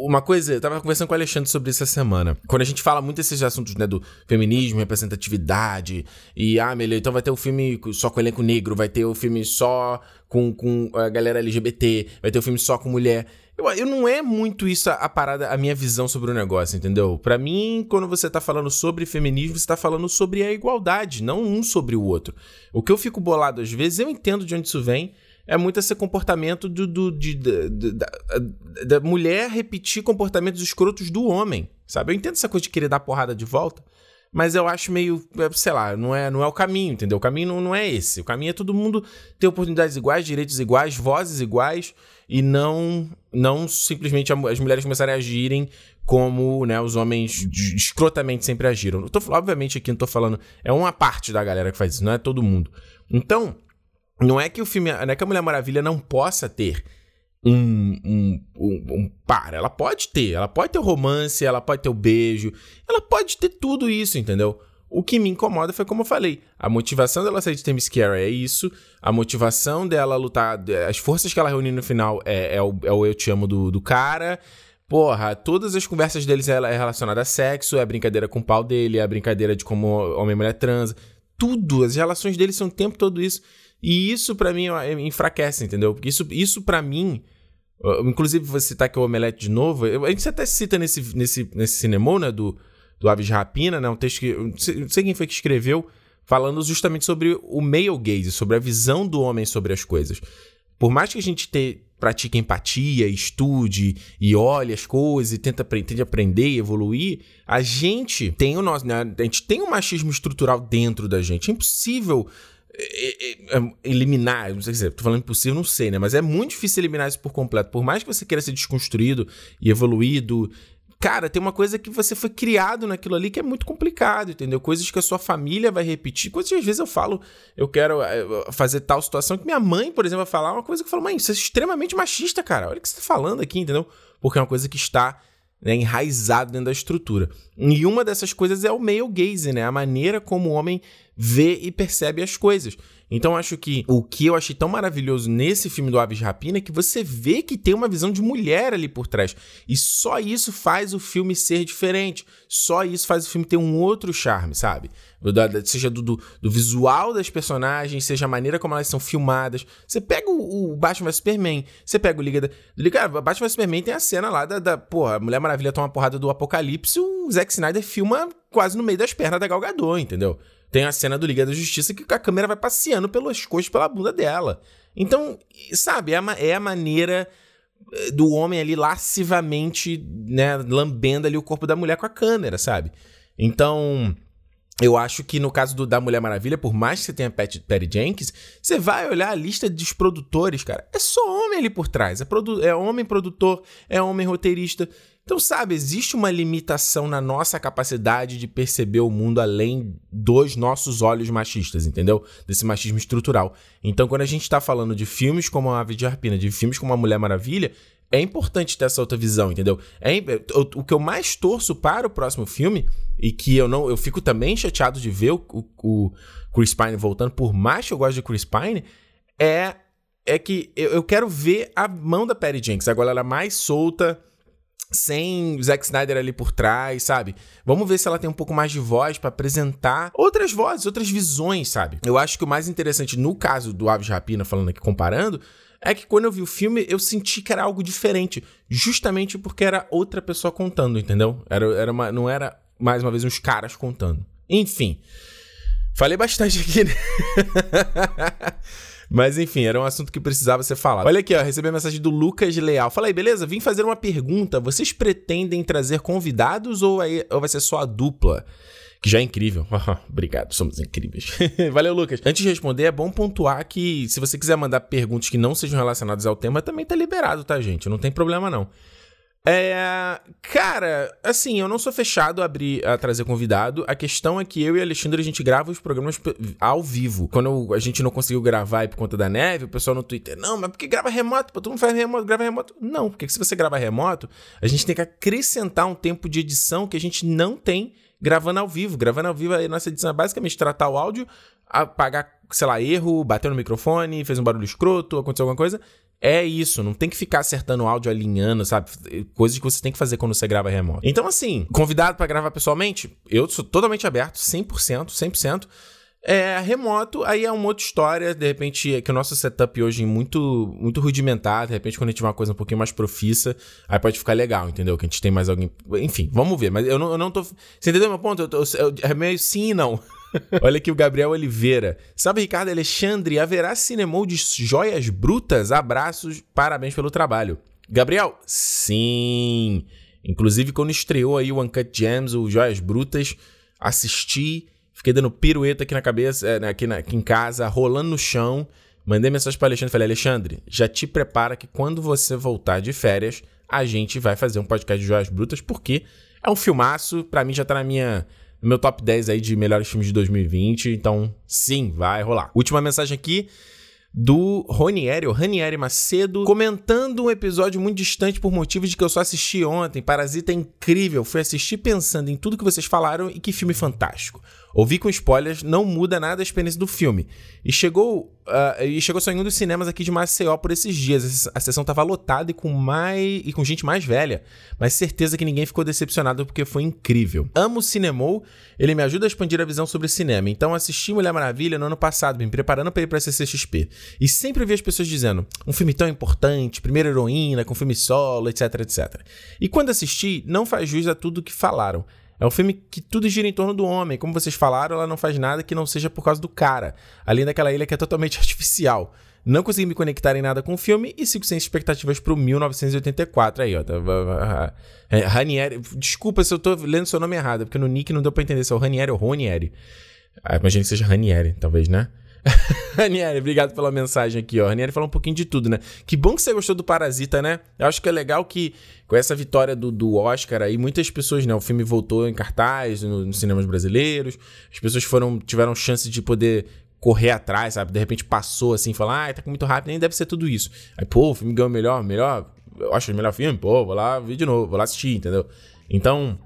uma coisa, eu tava conversando com o Alexandre sobre isso essa semana. Quando a gente fala muito desses assuntos, né, do feminismo, representatividade, e ah, melhor, então vai ter o um filme só com elenco negro, vai ter o um filme só com, com a galera LGBT, vai ter o um filme só com mulher. Eu, eu não é muito isso a, a, parada, a minha visão sobre o negócio, entendeu? Para mim, quando você tá falando sobre feminismo, você tá falando sobre a igualdade, não um sobre o outro. O que eu fico bolado às vezes, eu entendo de onde isso vem. É muito esse comportamento do, do de, da, da mulher repetir comportamentos escrotos do homem, sabe? Eu entendo essa coisa de querer dar porrada de volta, mas eu acho meio, é, sei lá, não é, não é o caminho, entendeu? O caminho não, não é esse. O caminho é todo mundo ter oportunidades iguais, direitos iguais, vozes iguais e não não simplesmente as mulheres começarem a agirem como né, os homens escrotamente sempre agiram. Eu tô, obviamente aqui não tô falando, é uma parte da galera que faz isso, não é todo mundo. Então, não é que o filme, não é que a Mulher Maravilha não possa ter um, um, um, um par. Ela pode ter, ela pode ter o romance, ela pode ter o beijo, ela pode ter tudo isso, entendeu? O que me incomoda foi como eu falei, a motivação dela sair de Themyscira é isso, a motivação dela lutar, as forças que ela reúne no final é, é, o, é o eu te amo do, do cara. Porra, todas as conversas deles é relacionada a sexo, é a brincadeira com o pau dele, é a brincadeira de como homem e mulher transa. Tudo, as relações deles são o tempo todo isso. E isso para mim enfraquece, entendeu? Porque isso, isso para mim. Inclusive, você citar aqui o Omelete de novo. A gente até cita nesse, nesse, nesse cinema, né? Do, do Aves de Rapina, né? Um texto que. Não sei quem foi que escreveu, falando justamente sobre o male gaze, sobre a visão do homem sobre as coisas. Por mais que a gente te, pratique empatia, estude e olhe as coisas e tenta, tente aprender e evoluir, a gente tem o nosso. Né? A gente tem um machismo estrutural dentro da gente. É impossível eliminar, não sei se tô falando impossível, não sei, né? Mas é muito difícil eliminar isso por completo. Por mais que você queira ser desconstruído e evoluído, cara, tem uma coisa que você foi criado naquilo ali que é muito complicado, entendeu? Coisas que a sua família vai repetir, que às vezes eu falo, eu quero é, fazer tal situação que minha mãe, por exemplo, vai falar uma coisa que eu falo, mãe, isso é extremamente machista, cara. Olha o que você tá falando aqui, entendeu? Porque é uma coisa que está né, enraizado dentro da estrutura. E uma dessas coisas é o male gaze, né? A maneira como o homem vê e percebe as coisas. Então acho que o que eu achei tão maravilhoso nesse filme do Aves de Rapina é que você vê que tem uma visão de mulher ali por trás. E só isso faz o filme ser diferente. Só isso faz o filme ter um outro charme, sabe? Seja do, do, do visual das personagens, seja a maneira como elas são filmadas. Você pega o, o Batman vs Superman, você pega o Liga da. Liga, Batman vs Superman tem a cena lá da, da. Porra, a Mulher Maravilha toma uma porrada do Apocalipse, o Zack Snyder filma quase no meio das pernas da Gal Gadot, entendeu? Tem a cena do Liga da Justiça que a câmera vai passeando pelas coxas, pela bunda dela. Então, sabe, é a, é a maneira eh, do homem ali lascivamente, né, lambendo ali o corpo da mulher com a câmera, sabe? Então, eu acho que no caso do, da Mulher Maravilha, por mais que você tenha Patty, Patty Jenkins, você vai olhar a lista dos produtores, cara. É só homem ali por trás. É, produ é homem produtor, é homem roteirista. Então, sabe, existe uma limitação na nossa capacidade de perceber o mundo além dos nossos olhos machistas, entendeu? Desse machismo estrutural. Então, quando a gente está falando de filmes como A Ave de Arpina, de filmes como A Mulher Maravilha, é importante ter essa outra visão, entendeu? É, o, o, que eu mais torço para o próximo filme, e que eu não. Eu fico também chateado de ver o, o, o Chris Pine voltando, por mais que eu goste de Chris Pine, é, é que eu, eu quero ver a mão da Patty Jenkins. Agora ela é mais solta sem Zack Snyder ali por trás, sabe? Vamos ver se ela tem um pouco mais de voz para apresentar outras vozes, outras visões, sabe? Eu acho que o mais interessante no caso do Aves Rapina, falando aqui comparando, é que quando eu vi o filme, eu senti que era algo diferente, justamente porque era outra pessoa contando, entendeu? Era, era uma, não era mais uma vez uns caras contando. Enfim, falei bastante aqui, né? Mas enfim, era um assunto que precisava ser falado. Olha aqui, ó, recebi a mensagem do Lucas Leal. Fala aí, beleza? Vim fazer uma pergunta. Vocês pretendem trazer convidados ou, aí, ou vai ser só a dupla? que já é incrível. Obrigado, somos incríveis. Valeu, Lucas. Antes de responder, é bom pontuar que se você quiser mandar perguntas que não sejam relacionadas ao tema, também tá liberado, tá, gente? Não tem problema, não. É, cara, assim, eu não sou fechado a abrir a trazer convidado. A questão é que eu e Alexandre a gente grava os programas ao vivo. Quando a gente não conseguiu gravar por conta da neve, o pessoal no Twitter, não, mas porque grava remoto? Pô, todo mundo faz remoto, grava remoto. Não, porque se você grava remoto, a gente tem que acrescentar um tempo de edição que a gente não tem gravando ao vivo. Gravando ao vivo, a nossa edição é basicamente tratar o áudio, apagar, sei lá, erro, bater no microfone, fez um barulho escroto, aconteceu alguma coisa é isso, não tem que ficar acertando o áudio alinhando, sabe? Coisas que você tem que fazer quando você grava remoto. Então, assim, convidado para gravar pessoalmente, eu sou totalmente aberto, 100%, 100%. É, remoto, aí é uma outra história, de repente, é que o nosso setup hoje é muito, muito rudimentar, de repente quando a gente tiver uma coisa um pouquinho mais profissa, aí pode ficar legal, entendeu? Que a gente tem mais alguém... Enfim, vamos ver, mas eu não, eu não tô... Você entendeu meu ponto? Eu tô, eu, é meio sim e não. Olha aqui o Gabriel Oliveira. Salve, Ricardo Alexandre. Haverá cinema de joias brutas? Abraços, parabéns pelo trabalho. Gabriel, sim. Inclusive, quando estreou aí o Uncut Gems, o Joias Brutas, assisti, fiquei dando pirueta aqui na cabeça, é, aqui, na, aqui em casa, rolando no chão. Mandei mensagem para Alexandre falei: Alexandre, já te prepara que quando você voltar de férias, a gente vai fazer um podcast de Joias Brutas, porque é um filmaço, para mim já tá na minha no meu top 10 aí de melhores filmes de 2020, então sim, vai rolar. Última mensagem aqui do Ronieri, o Ranieri Macedo, comentando um episódio muito distante por motivos de que eu só assisti ontem. Parasita é incrível. Fui assistir pensando em tudo que vocês falaram e que filme fantástico. Ouvir com spoilers não muda nada a experiência do filme. E chegou, uh, e chegou só em um dos cinemas aqui de Maceió por esses dias. A sessão estava lotada e com mais e com gente mais velha, mas certeza que ninguém ficou decepcionado porque foi incrível. Amo o Cinemou, ele me ajuda a expandir a visão sobre cinema. Então assisti Mulher Maravilha no ano passado, me preparando para ir para CCXP. E sempre vi as pessoas dizendo: "Um filme tão importante, primeira heroína com filme solo, etc, etc". E quando assisti, não faz jus a tudo que falaram. É um filme que tudo gira em torno do homem. Como vocês falaram, ela não faz nada que não seja por causa do cara. Além daquela ilha que é totalmente artificial. Não consegui me conectar em nada com o filme e sigo sem expectativas pro 1984. Aí, ó. Tá, é, Ranieri. Desculpa se eu tô lendo seu nome errado, porque no nick não deu pra entender se é o Ranieri ou Ronieri. Ah, imagina que seja Ranieri, talvez, né? Ranieri, obrigado pela mensagem aqui, ó. Ranieri falou um pouquinho de tudo, né? Que bom que você gostou do Parasita, né? Eu acho que é legal que, com essa vitória do, do Oscar aí, muitas pessoas, né? O filme voltou em cartaz no, nos cinemas brasileiros, as pessoas foram tiveram chance de poder correr atrás, sabe? De repente passou assim, falar, ah, tá muito rápido, nem deve ser tudo isso. Aí, pô, o filme ganhou melhor, melhor, eu acho o melhor filme, pô, vou lá ver de novo, vou lá assistir, entendeu? Então,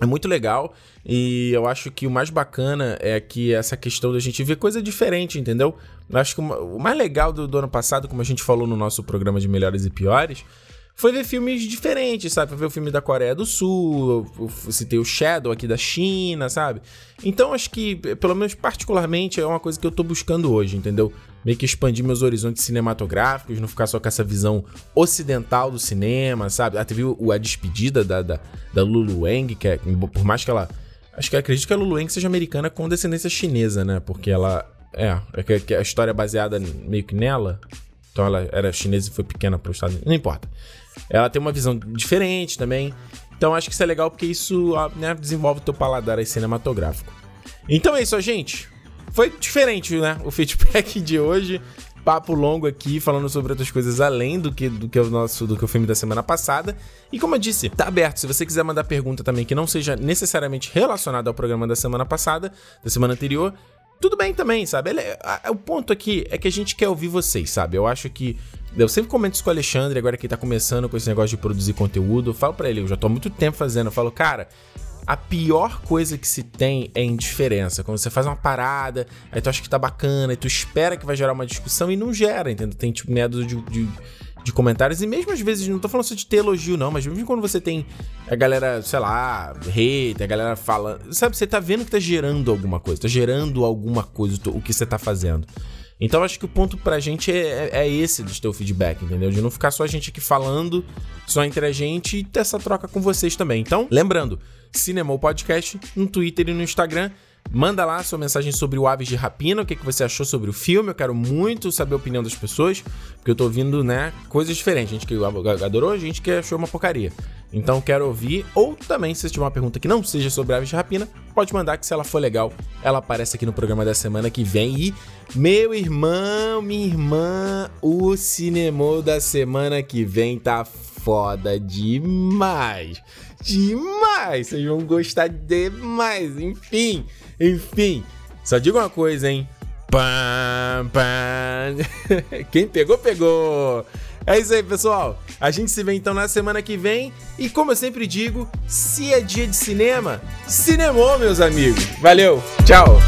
é muito legal e eu acho que o mais bacana é que essa questão da gente ver coisa diferente, entendeu? Eu acho que o mais legal do, do ano passado, como a gente falou no nosso programa de melhores e piores, foi ver filmes diferentes, sabe? Foi ver o filme da Coreia do Sul, eu, citei o Shadow aqui da China, sabe? Então acho que, pelo menos particularmente, é uma coisa que eu tô buscando hoje, entendeu? Meio que expandir meus horizontes cinematográficos, não ficar só com essa visão ocidental do cinema, sabe? Ah, teve o, a despedida da, da, da Lulu Wang, que é, por mais que ela. Acho que acredito que a Lulu Wang seja americana com descendência chinesa, né? Porque ela. É, é que a história é baseada meio que nela. Então ela era chinesa e foi pequena para o Estado Não importa. Ela tem uma visão diferente também. Então acho que isso é legal porque isso né, desenvolve o teu paladar cinematográfico. Então é isso, gente. Foi diferente, né? O feedback de hoje. Papo longo aqui, falando sobre outras coisas além do que, do que o nosso do que o filme da semana passada. E como eu disse, tá aberto. Se você quiser mandar pergunta também que não seja necessariamente relacionada ao programa da semana passada, da semana anterior, tudo bem também, sabe? Ele, a, a, o ponto aqui é que a gente quer ouvir vocês, sabe? Eu acho que. Eu sempre comento isso com o Alexandre, agora que ele tá começando com esse negócio de produzir conteúdo. Eu falo pra ele, eu já tô há muito tempo fazendo. Eu falo, cara, a pior coisa que se tem é indiferença. Quando você faz uma parada, aí tu acha que tá bacana, e tu espera que vai gerar uma discussão e não gera, entendeu? Tem tipo medo de, de de comentários. E mesmo às vezes, não tô falando só de ter elogio, não, mas mesmo quando você tem a galera, sei lá, hater, a galera falando. Sabe, você tá vendo que tá gerando alguma coisa, tá gerando alguma coisa o que você tá fazendo. Então acho que o ponto pra gente é, é, é esse do teu feedback, entendeu? De não ficar só a gente aqui falando, só entre a gente e ter essa troca com vocês também. Então, lembrando, Cinemou Podcast no Twitter e no Instagram. Manda lá sua mensagem sobre o Aves de Rapina, o que, que você achou sobre o filme. Eu quero muito saber a opinião das pessoas, porque eu tô ouvindo, né, coisas diferentes. Gente que adorou, gente que achou uma porcaria. Então quero ouvir. Ou também, se tiver uma pergunta que não seja sobre Aves de Rapina, pode mandar que se ela for legal, ela aparece aqui no programa da semana que vem. E, meu irmão, minha irmã, o cinema da semana que vem tá foda demais. Demais! Vocês vão gostar demais. Enfim. Enfim, só digo uma coisa, hein? Pam, pam. Quem pegou, pegou. É isso aí, pessoal. A gente se vê então na semana que vem. E como eu sempre digo, se é dia de cinema, cinemou, meus amigos. Valeu, tchau.